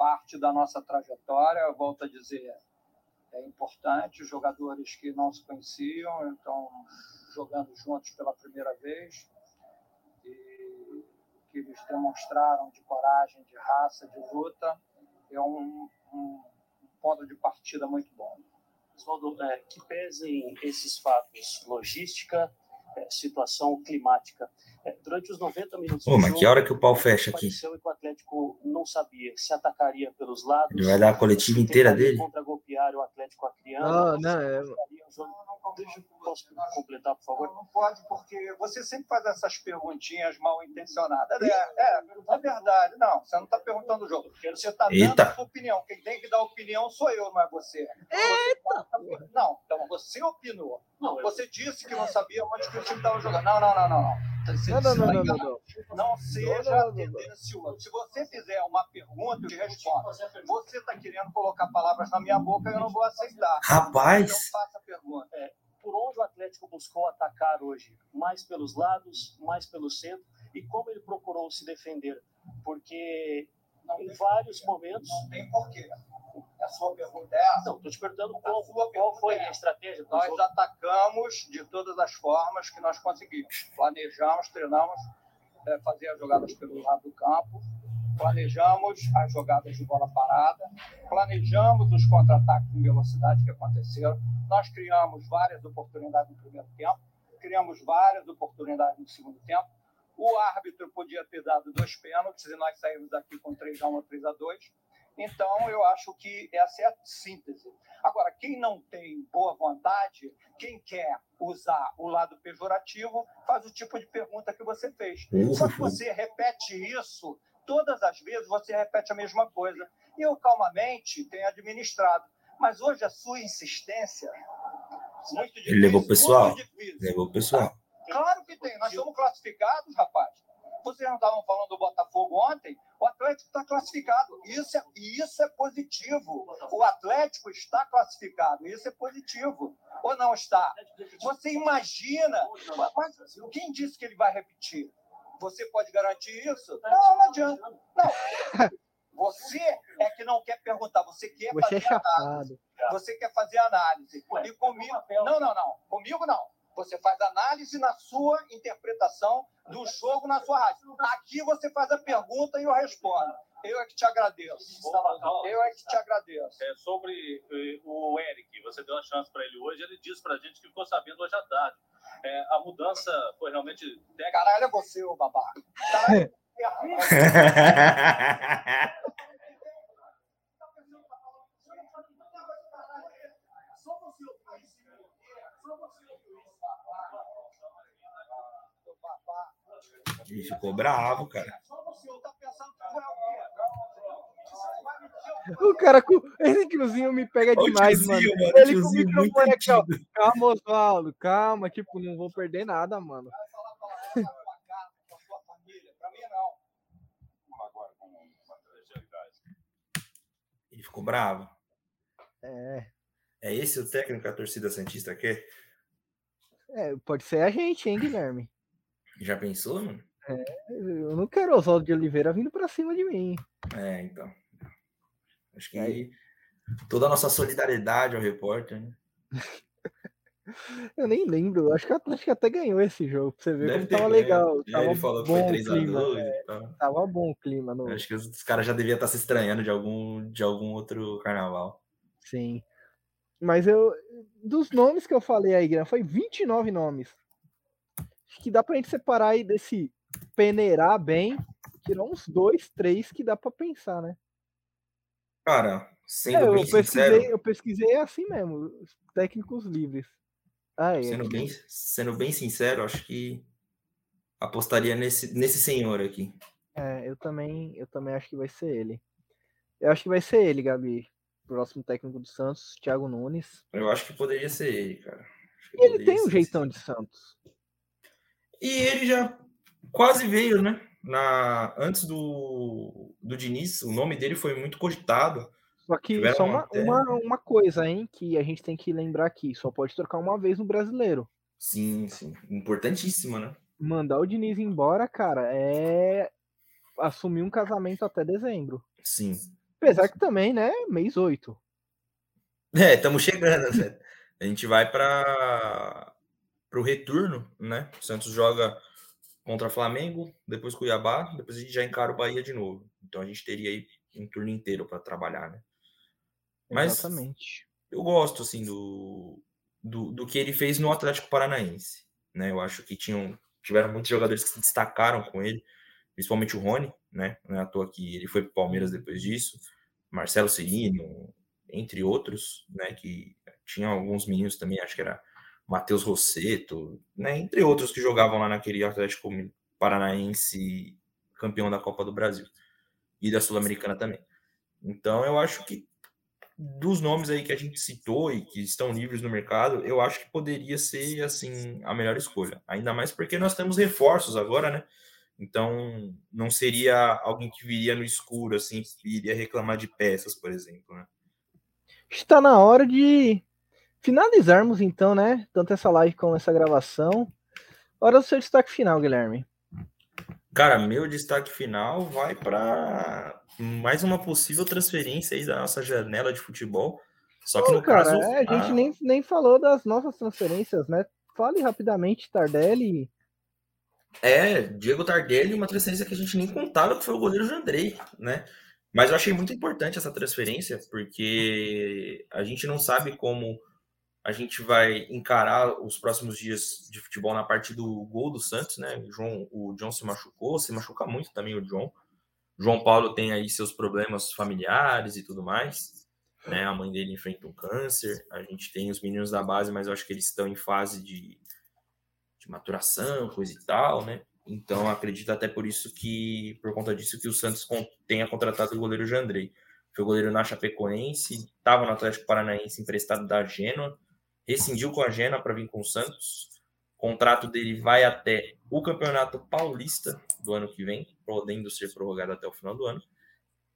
parte da nossa trajetória. Eu volto a dizer, é importante. Jogadores que não se conheciam estão jogando juntos pela primeira vez. E que eles demonstraram de coragem, de raça, de luta, é um, um ponto de partida muito bom. Oswaldo, é, que pesem esses fatos, logística, é, situação climática. É, durante os 90 minutos. Pô, mas que hora que o pau fecha aqui? que o Atlético não sabia se atacaria pelos lados. Ele vai dar a coletiva inteira dele? Contra golpear o Atlético Acreano. Ah, não, é... Deixa eu posso completar, por favor? Não pode, porque você sempre faz essas perguntinhas mal intencionadas. É, é, é verdade. Não, você não está perguntando o jogo. Você está dando a sua opinião. Quem tem que dar opinião sou eu, não é você. Eita! Não, então você opinou. Não, você disse que não sabia onde que o time estava jogando. Não, não, não, não. não. Não, não, não, não, não, não. seja tendencioso. Se você fizer uma pergunta, eu te respondo. Você está querendo colocar palavras na minha boca, eu não vou aceitar. Rapaz! Então faça a pergunta. É, por onde o Atlético buscou atacar hoje? Mais pelos lados, mais pelo centro? E como ele procurou se defender? Porque não em vários momentos. Não tem porquê. Sua pergunta é essa? Não, estou te perguntando qual, qual foi é. a estratégia. Nós outros. atacamos de todas as formas que nós conseguimos. Planejamos, treinamos, é, fazer as jogadas pelo lado do campo, planejamos as jogadas de bola parada, planejamos os contra-ataques em velocidade que aconteceram. Nós criamos várias oportunidades no primeiro tempo, criamos várias oportunidades no segundo tempo o árbitro podia ter dado dois pênaltis e nós saímos daqui com 3 a 1 ou 3 a 2 Então, eu acho que essa é a síntese. Agora, quem não tem boa vontade, quem quer usar o lado pejorativo, faz o tipo de pergunta que você fez. Só que você repete isso todas as vezes, você repete a mesma coisa. E eu, calmamente, tenho administrado. Mas hoje a sua insistência. Muito difícil, Ele levou o pessoal. Levou o pessoal. Claro que tem. Nós somos classificados, rapaz. Vocês não estavam falando do Botafogo ontem? O Atlético está classificado. Isso é, isso é positivo. O Atlético está classificado. Isso é positivo. Ou não está? Você imagina. Mas quem disse que ele vai repetir? Você pode garantir isso? Não, não adianta. Não. Você é que não quer perguntar, você quer você fazer é análise. Você quer fazer análise. E comigo. Não, não, não. Comigo não. Você faz análise na sua interpretação do jogo na sua rádio. Aqui você faz a pergunta e eu respondo. Eu é que te agradeço. Eu é que te agradeço. É, sobre eh, o Eric, você deu uma chance para ele hoje. Ele disse para a gente que ficou sabendo hoje à tarde. É, a mudança foi realmente. Caralho, é você, ô babaca. [LAUGHS] Caralho. [LAUGHS] Ele ficou bravo, cara. O cara com. Esse tiozinho me pega demais, tiozinho, mano. Ele com o microfone aqui, ó. Calma, Oswaldo, calma. Tipo, não vou perder nada, mano. Ele ficou bravo. É. É esse o técnico que a torcida Santista quer? É, pode ser a gente, hein, Guilherme? Já pensou, mano? É, eu não quero Oswaldo de Oliveira vindo pra cima de mim. É, então. Acho que aí... toda a nossa solidariedade ao repórter, né? [LAUGHS] Eu nem lembro, acho que o Atlético até ganhou esse jogo, pra você ver Deve como tava ganho. legal. Tava ele falou que foi 3 a 2 é, Tava bom o clima. No... Acho que os caras já deviam estar se estranhando de algum, de algum outro carnaval. Sim. Mas eu, dos nomes que eu falei aí, Guilherme, foi 29 nomes. Acho que dá pra gente separar aí desse peneirar bem, tirar uns dois, três que dá pra pensar, né? Cara, sendo é, bem eu pesquisei, sincero... Eu pesquisei assim mesmo, técnicos livres. Ah, é, sendo, bem, sendo bem sincero, acho que apostaria nesse, nesse senhor aqui. É, eu também, eu também acho que vai ser ele. Eu acho que vai ser ele, Gabi. Próximo técnico do Santos, Thiago Nunes. Eu acho que poderia ser ele, cara. Ele tem um jeitão de Santos. E ele já quase veio, né? Na, antes do, do Diniz, o nome dele foi muito cogitado. Só que só uma, uma, uma, coisa, hein, que a gente tem que lembrar aqui: só pode trocar uma vez no brasileiro. Sim, sim. Importantíssima, né? Mandar o Diniz embora, cara, é assumir um casamento até dezembro. Sim. Apesar que também, né, mês 8. É, estamos chegando, né? A gente vai para o retorno, né? O Santos joga contra Flamengo, depois Cuiabá, depois a gente já encara o Bahia de novo. Então a gente teria aí um turno inteiro para trabalhar, né? Mas Exatamente. eu gosto assim do, do, do que ele fez no Atlético Paranaense, né? Eu acho que tinham tiveram muitos jogadores que se destacaram com ele, principalmente o Rony, né? Não é à toa que ele foi para o Palmeiras depois disso, Marcelo Cirino, entre outros, né? Que tinha alguns meninos também, acho que era Matheus Rosseto, né? Entre outros que jogavam lá naquele Atlético Paranaense campeão da Copa do Brasil e da Sul-Americana também. Então eu acho que dos nomes aí que a gente citou e que estão livres no mercado, eu acho que poderia ser assim a melhor escolha. Ainda mais porque nós temos reforços agora, né? Então não seria alguém que viria no escuro assim, que iria reclamar de peças, por exemplo, né? Está na hora de finalizarmos então, né? Tanto essa live como essa gravação. Hora do seu destaque final, Guilherme. Cara, meu destaque final vai para mais uma possível transferência aí da nossa janela de futebol. Só que no cara, caso. é, a gente nem, nem falou das nossas transferências, né? Fale rapidamente, Tardelli. É, Diego Tardelli, uma transferência que a gente nem contava que foi o goleiro Jandrei, né? Mas eu achei muito importante essa transferência, porque a gente não sabe como a gente vai encarar os próximos dias de futebol na parte do gol do Santos, né? O João, o John se machucou, se machuca muito também o John. João Paulo tem aí seus problemas familiares e tudo mais, né? A mãe dele enfrenta um câncer. A gente tem os meninos da base, mas eu acho que eles estão em fase de, de maturação, coisa e tal, né? Então acredito até por isso que, por conta disso, que o Santos tenha contratado o goleiro Jandrei. Foi o goleiro na Chapecoense, estava no Atlético Paranaense emprestado da Gênua rescindiu com a Gena para vir com o Santos. O contrato dele vai até o Campeonato Paulista do ano que vem, podendo ser prorrogado até o final do ano.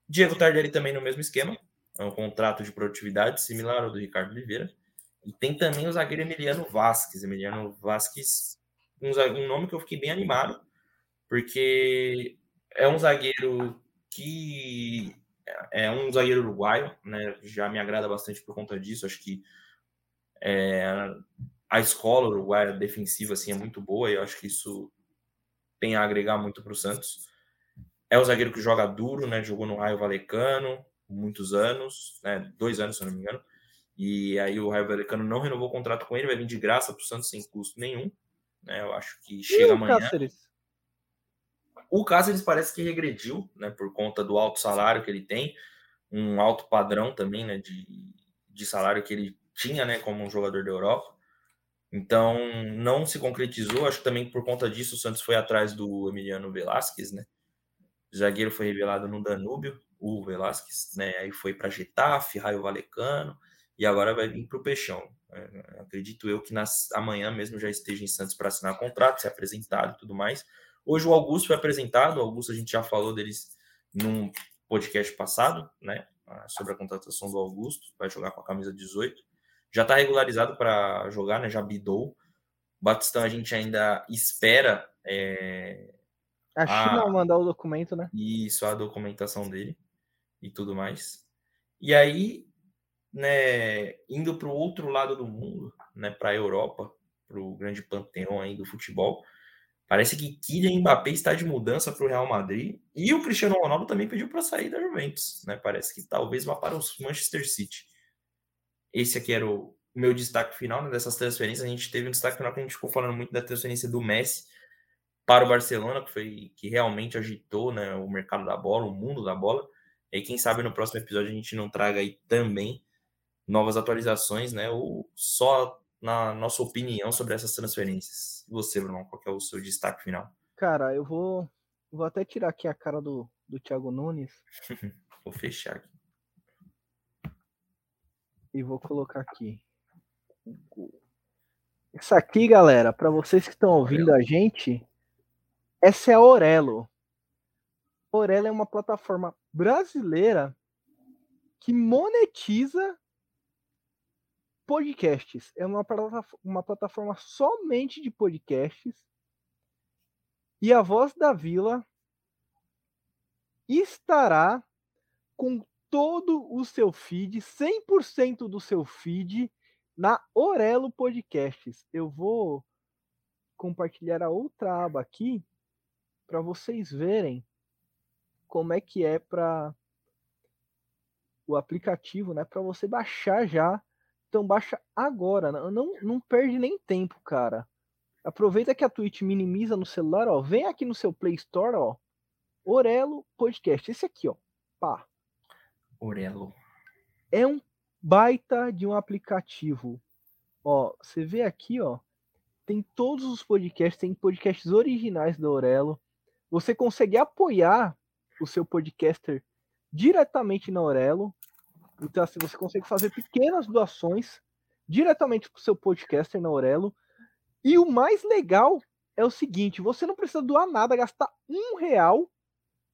Diego Tardelli também no mesmo esquema, é um contrato de produtividade similar ao do Ricardo Oliveira. E tem também o zagueiro Emiliano Vasquez. Emiliano Vasquez, um, um nome que eu fiquei bem animado, porque é um zagueiro que é um zagueiro uruguaio, né? Já me agrada bastante por conta disso. Acho que é, a escola uruguaia defensiva assim, é muito boa e eu acho que isso tem a agregar muito para o Santos. É o zagueiro que joga duro, né? Jogou no Raio Valecano muitos anos, né? Dois anos, se eu não me engano. E aí o Raio Valecano não renovou o contrato com ele, vai vir de graça para o Santos sem custo nenhum. Né? Eu acho que chega amanhã. Cáceres? O Cáceres parece que regrediu, né? Por conta do alto salário que ele tem, um alto padrão também, né? De, de salário que ele tinha, né, como um jogador da Europa. Então, não se concretizou. Acho que também por conta disso o Santos foi atrás do Emiliano Velasquez, né? O zagueiro foi revelado no Danúbio, o Velasquez, né? Aí foi para Getafe, Raio Valecano e agora vai vir para o Peixão. É, acredito eu que nas, amanhã mesmo já esteja em Santos para assinar contrato, ser apresentado e tudo mais. Hoje o Augusto foi apresentado, o Augusto a gente já falou deles num podcast passado, né? Sobre a contratação do Augusto, vai jogar com a camisa 18 já está regularizado para jogar, né? Já bidou. Batistão a gente ainda espera. É, a China a, mandar o documento, né? Isso, a documentação dele e tudo mais. E aí, né, indo para o outro lado do mundo, né, para a Europa, para o grande panteão aí do futebol, parece que Kylian Mbappé está de mudança para o Real Madrid e o Cristiano Ronaldo também pediu para sair da Juventus, né? Parece que talvez vá para o Manchester City. Esse aqui era o meu destaque final né, dessas transferências. A gente teve um destaque final que a gente ficou falando muito da transferência do Messi para o Barcelona, que foi que realmente agitou né, o mercado da bola, o mundo da bola. E quem sabe no próximo episódio a gente não traga aí também novas atualizações, né? Ou só na nossa opinião sobre essas transferências. E você, Bruno, qual é o seu destaque final? Cara, eu vou, vou até tirar aqui a cara do, do Thiago Nunes. [LAUGHS] vou fechar aqui e vou colocar aqui. Isso aqui, galera, para vocês que estão ouvindo a gente, essa é a Orelo. Orelo é uma plataforma brasileira que monetiza podcasts. É uma, uma plataforma somente de podcasts. E a Voz da Vila estará com todo o seu feed, 100% do seu feed na Orelo Podcasts. Eu vou compartilhar a outra aba aqui para vocês verem como é que é para o aplicativo, né, para você baixar já. Então baixa agora, não, não perde nem tempo, cara. Aproveita que a Twitch minimiza no celular, ó, vem aqui no seu Play Store, ó, Orelo Podcast, esse aqui, ó, pá. Orelo. É um baita de um aplicativo. Ó, você vê aqui, ó, tem todos os podcasts, tem podcasts originais da Orelo. Você consegue apoiar o seu podcaster diretamente na Aurelo. Então, assim, você consegue fazer pequenas doações diretamente para o seu podcaster na Aurelo. E o mais legal é o seguinte: você não precisa doar nada, gastar um real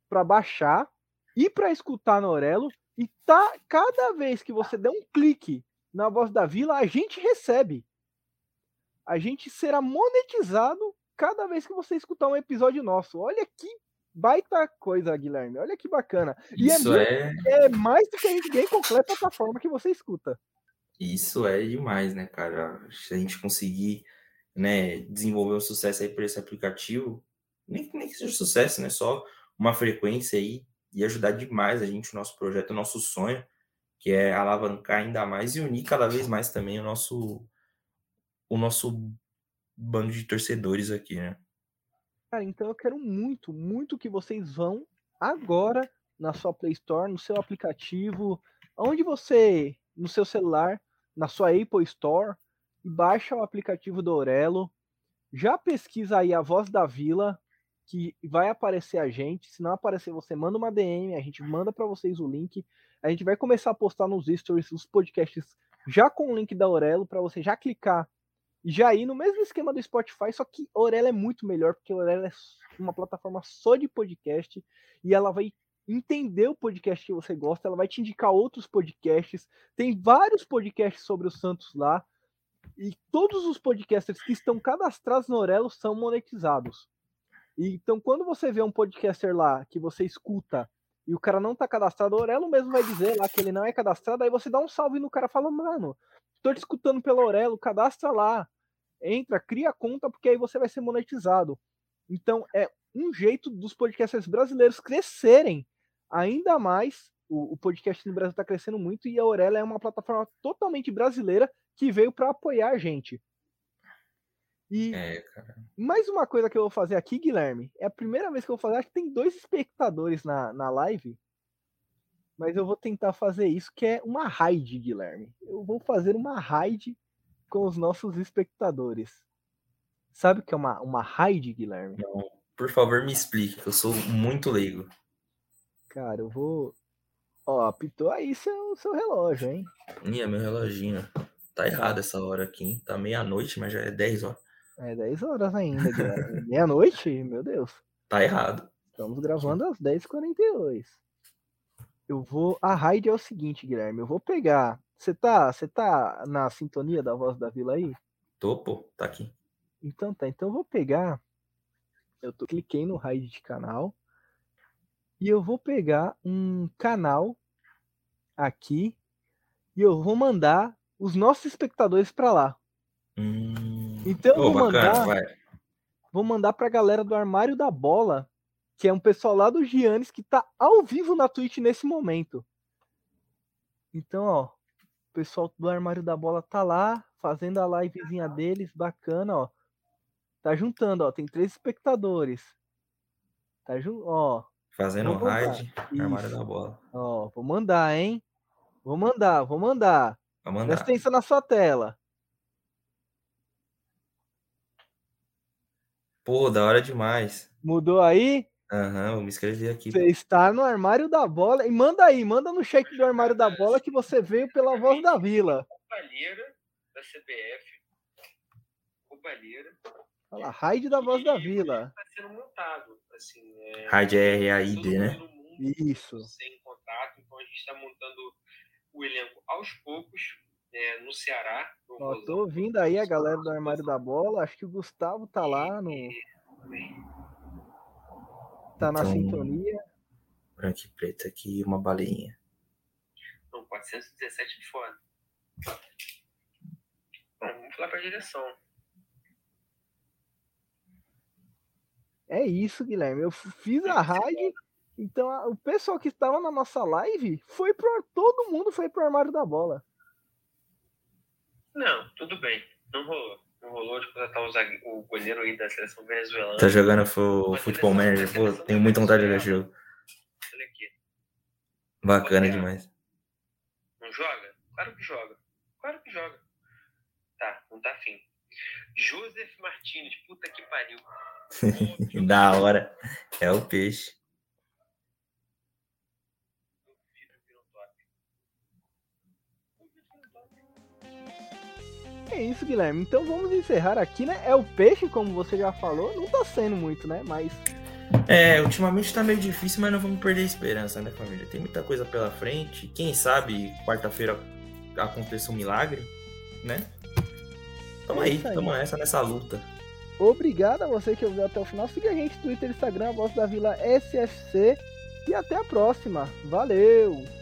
para baixar e para escutar na Aurelo. E tá, cada vez que você der um clique na voz da vila, a gente recebe. A gente será monetizado cada vez que você escutar um episódio nosso. Olha que baita coisa, Guilherme. Olha que bacana. E é Isso é, é... é mais do que a gente ganha em qualquer plataforma que você escuta. Isso é demais, né, cara? Se a gente conseguir né, desenvolver um sucesso aí por esse aplicativo, nem, nem que seja sucesso, né? Só uma frequência aí e ajudar demais a gente, o nosso projeto, o nosso sonho, que é alavancar ainda mais e unir cada vez mais também o nosso o nosso bando de torcedores aqui, né? Cara, então eu quero muito, muito que vocês vão agora na sua Play Store, no seu aplicativo, onde você, no seu celular, na sua Apple Store, e baixa o aplicativo do Orelo. Já pesquisa aí a voz da vila, que vai aparecer a gente. Se não aparecer, você manda uma DM, a gente manda para vocês o link. A gente vai começar a postar nos stories os podcasts já com o link da Orelo para você já clicar já ir no mesmo esquema do Spotify, só que Orelha é muito melhor, porque Orelha é uma plataforma só de podcast e ela vai entender o podcast que você gosta, ela vai te indicar outros podcasts. Tem vários podcasts sobre o Santos lá. E todos os podcasters que estão cadastrados no Orelo são monetizados. E, então, quando você vê um podcaster lá que você escuta e o cara não tá cadastrado, o Orelo mesmo vai dizer lá que ele não é cadastrado, aí você dá um salve no cara fala, mano, Estou te escutando pela Aurelo, cadastra lá. Entra, cria conta, porque aí você vai ser monetizado. Então, é um jeito dos podcasters brasileiros crescerem ainda mais. O, o podcast no Brasil está crescendo muito e a Aurela é uma plataforma totalmente brasileira que veio para apoiar a gente. E é, mais uma coisa que eu vou fazer aqui, Guilherme, é a primeira vez que eu vou fazer. Acho que tem dois espectadores na, na live mas eu vou tentar fazer isso, que é uma raid, Guilherme. Eu vou fazer uma raid com os nossos espectadores. Sabe o que é uma, uma raid, Guilherme? Não, por favor, me explique, que eu sou muito leigo. Cara, eu vou. Ó, apitou aí seu, seu relógio, hein? Ih, é meu reloginho. Tá errado essa hora aqui, hein? Tá meia-noite, mas já é 10 horas. É 10 horas ainda, Guilherme. [LAUGHS] Meia-noite? Meu Deus. Tá errado. Estamos gravando às 10h42 eu vou. A raid é o seguinte, Guilherme. Eu vou pegar. Você tá, você tá na sintonia da voz da vila aí? Tô, pô, tá aqui. Então tá. Então eu vou pegar. Eu tô, cliquei no raid de canal. E eu vou pegar um canal aqui. E eu vou mandar os nossos espectadores para lá. Hum... Então vou bacana, mandar. Vai. Vou mandar pra galera do Armário da Bola que é um pessoal lá do Giannis que tá ao vivo na Twitch nesse momento. Então, ó, o pessoal do Armário da Bola tá lá, fazendo a livezinha deles, bacana, ó. Tá juntando, ó, tem três espectadores. Tá junto, ó. Fazendo raid, Armário da Bola. Ó, vou mandar, hein? Vou mandar, vou mandar. Vou mandar. Presta atenção na sua tela. Pô, da hora demais. Mudou aí? Aham, vou me inscrever aqui. Você está no armário da bola. E manda aí, manda no chat do armário da bola que você veio pela voz da vila. Companheira da CBF. Companheira. Olha lá, raid da voz da vila. Está sendo montado. Assim, é, raid é R-A-I-D, né? Isso. Sem contato. Então a gente está montando o elenco aos poucos. É, no Ceará. Ó, tô ouvindo aí a galera do armário da bola. Acho que o Gustavo tá lá no. Tá na então, sintonia. Branco e preto aqui uma baleinha. Não, 417 de fora. Bom, vamos falar para a direção. É isso, Guilherme. Eu fiz a raid, então a- o pessoal que estava na nossa live foi pro. Todo mundo foi pro armário da bola. Não, tudo bem. Não rolou. Não rolou de contratar o, zague- o goleiro aí da seleção venezuelana. Tá jogando fu- futebol manager, pô, tenho muita vontade de jogar esse jogo. Olha aqui. Bacana demais. Não joga? Claro que joga. Claro que joga. Tá, não tá afim. Joseph Martinez, puta que pariu. [LAUGHS] Da hora. É o peixe. É isso, Guilherme. Então vamos encerrar aqui, né? É o peixe, como você já falou. Não tá sendo muito, né? Mas É, ultimamente tá meio difícil, mas não vamos perder a esperança, né, família? Tem muita coisa pela frente. Quem sabe quarta-feira aconteça um milagre, né? Tamo É aí, aí. tamo nessa, nessa luta. obrigado a você que ouviu até o final. Siga a gente no Twitter, Instagram, Voz da Vila SFC. E até a próxima. Valeu!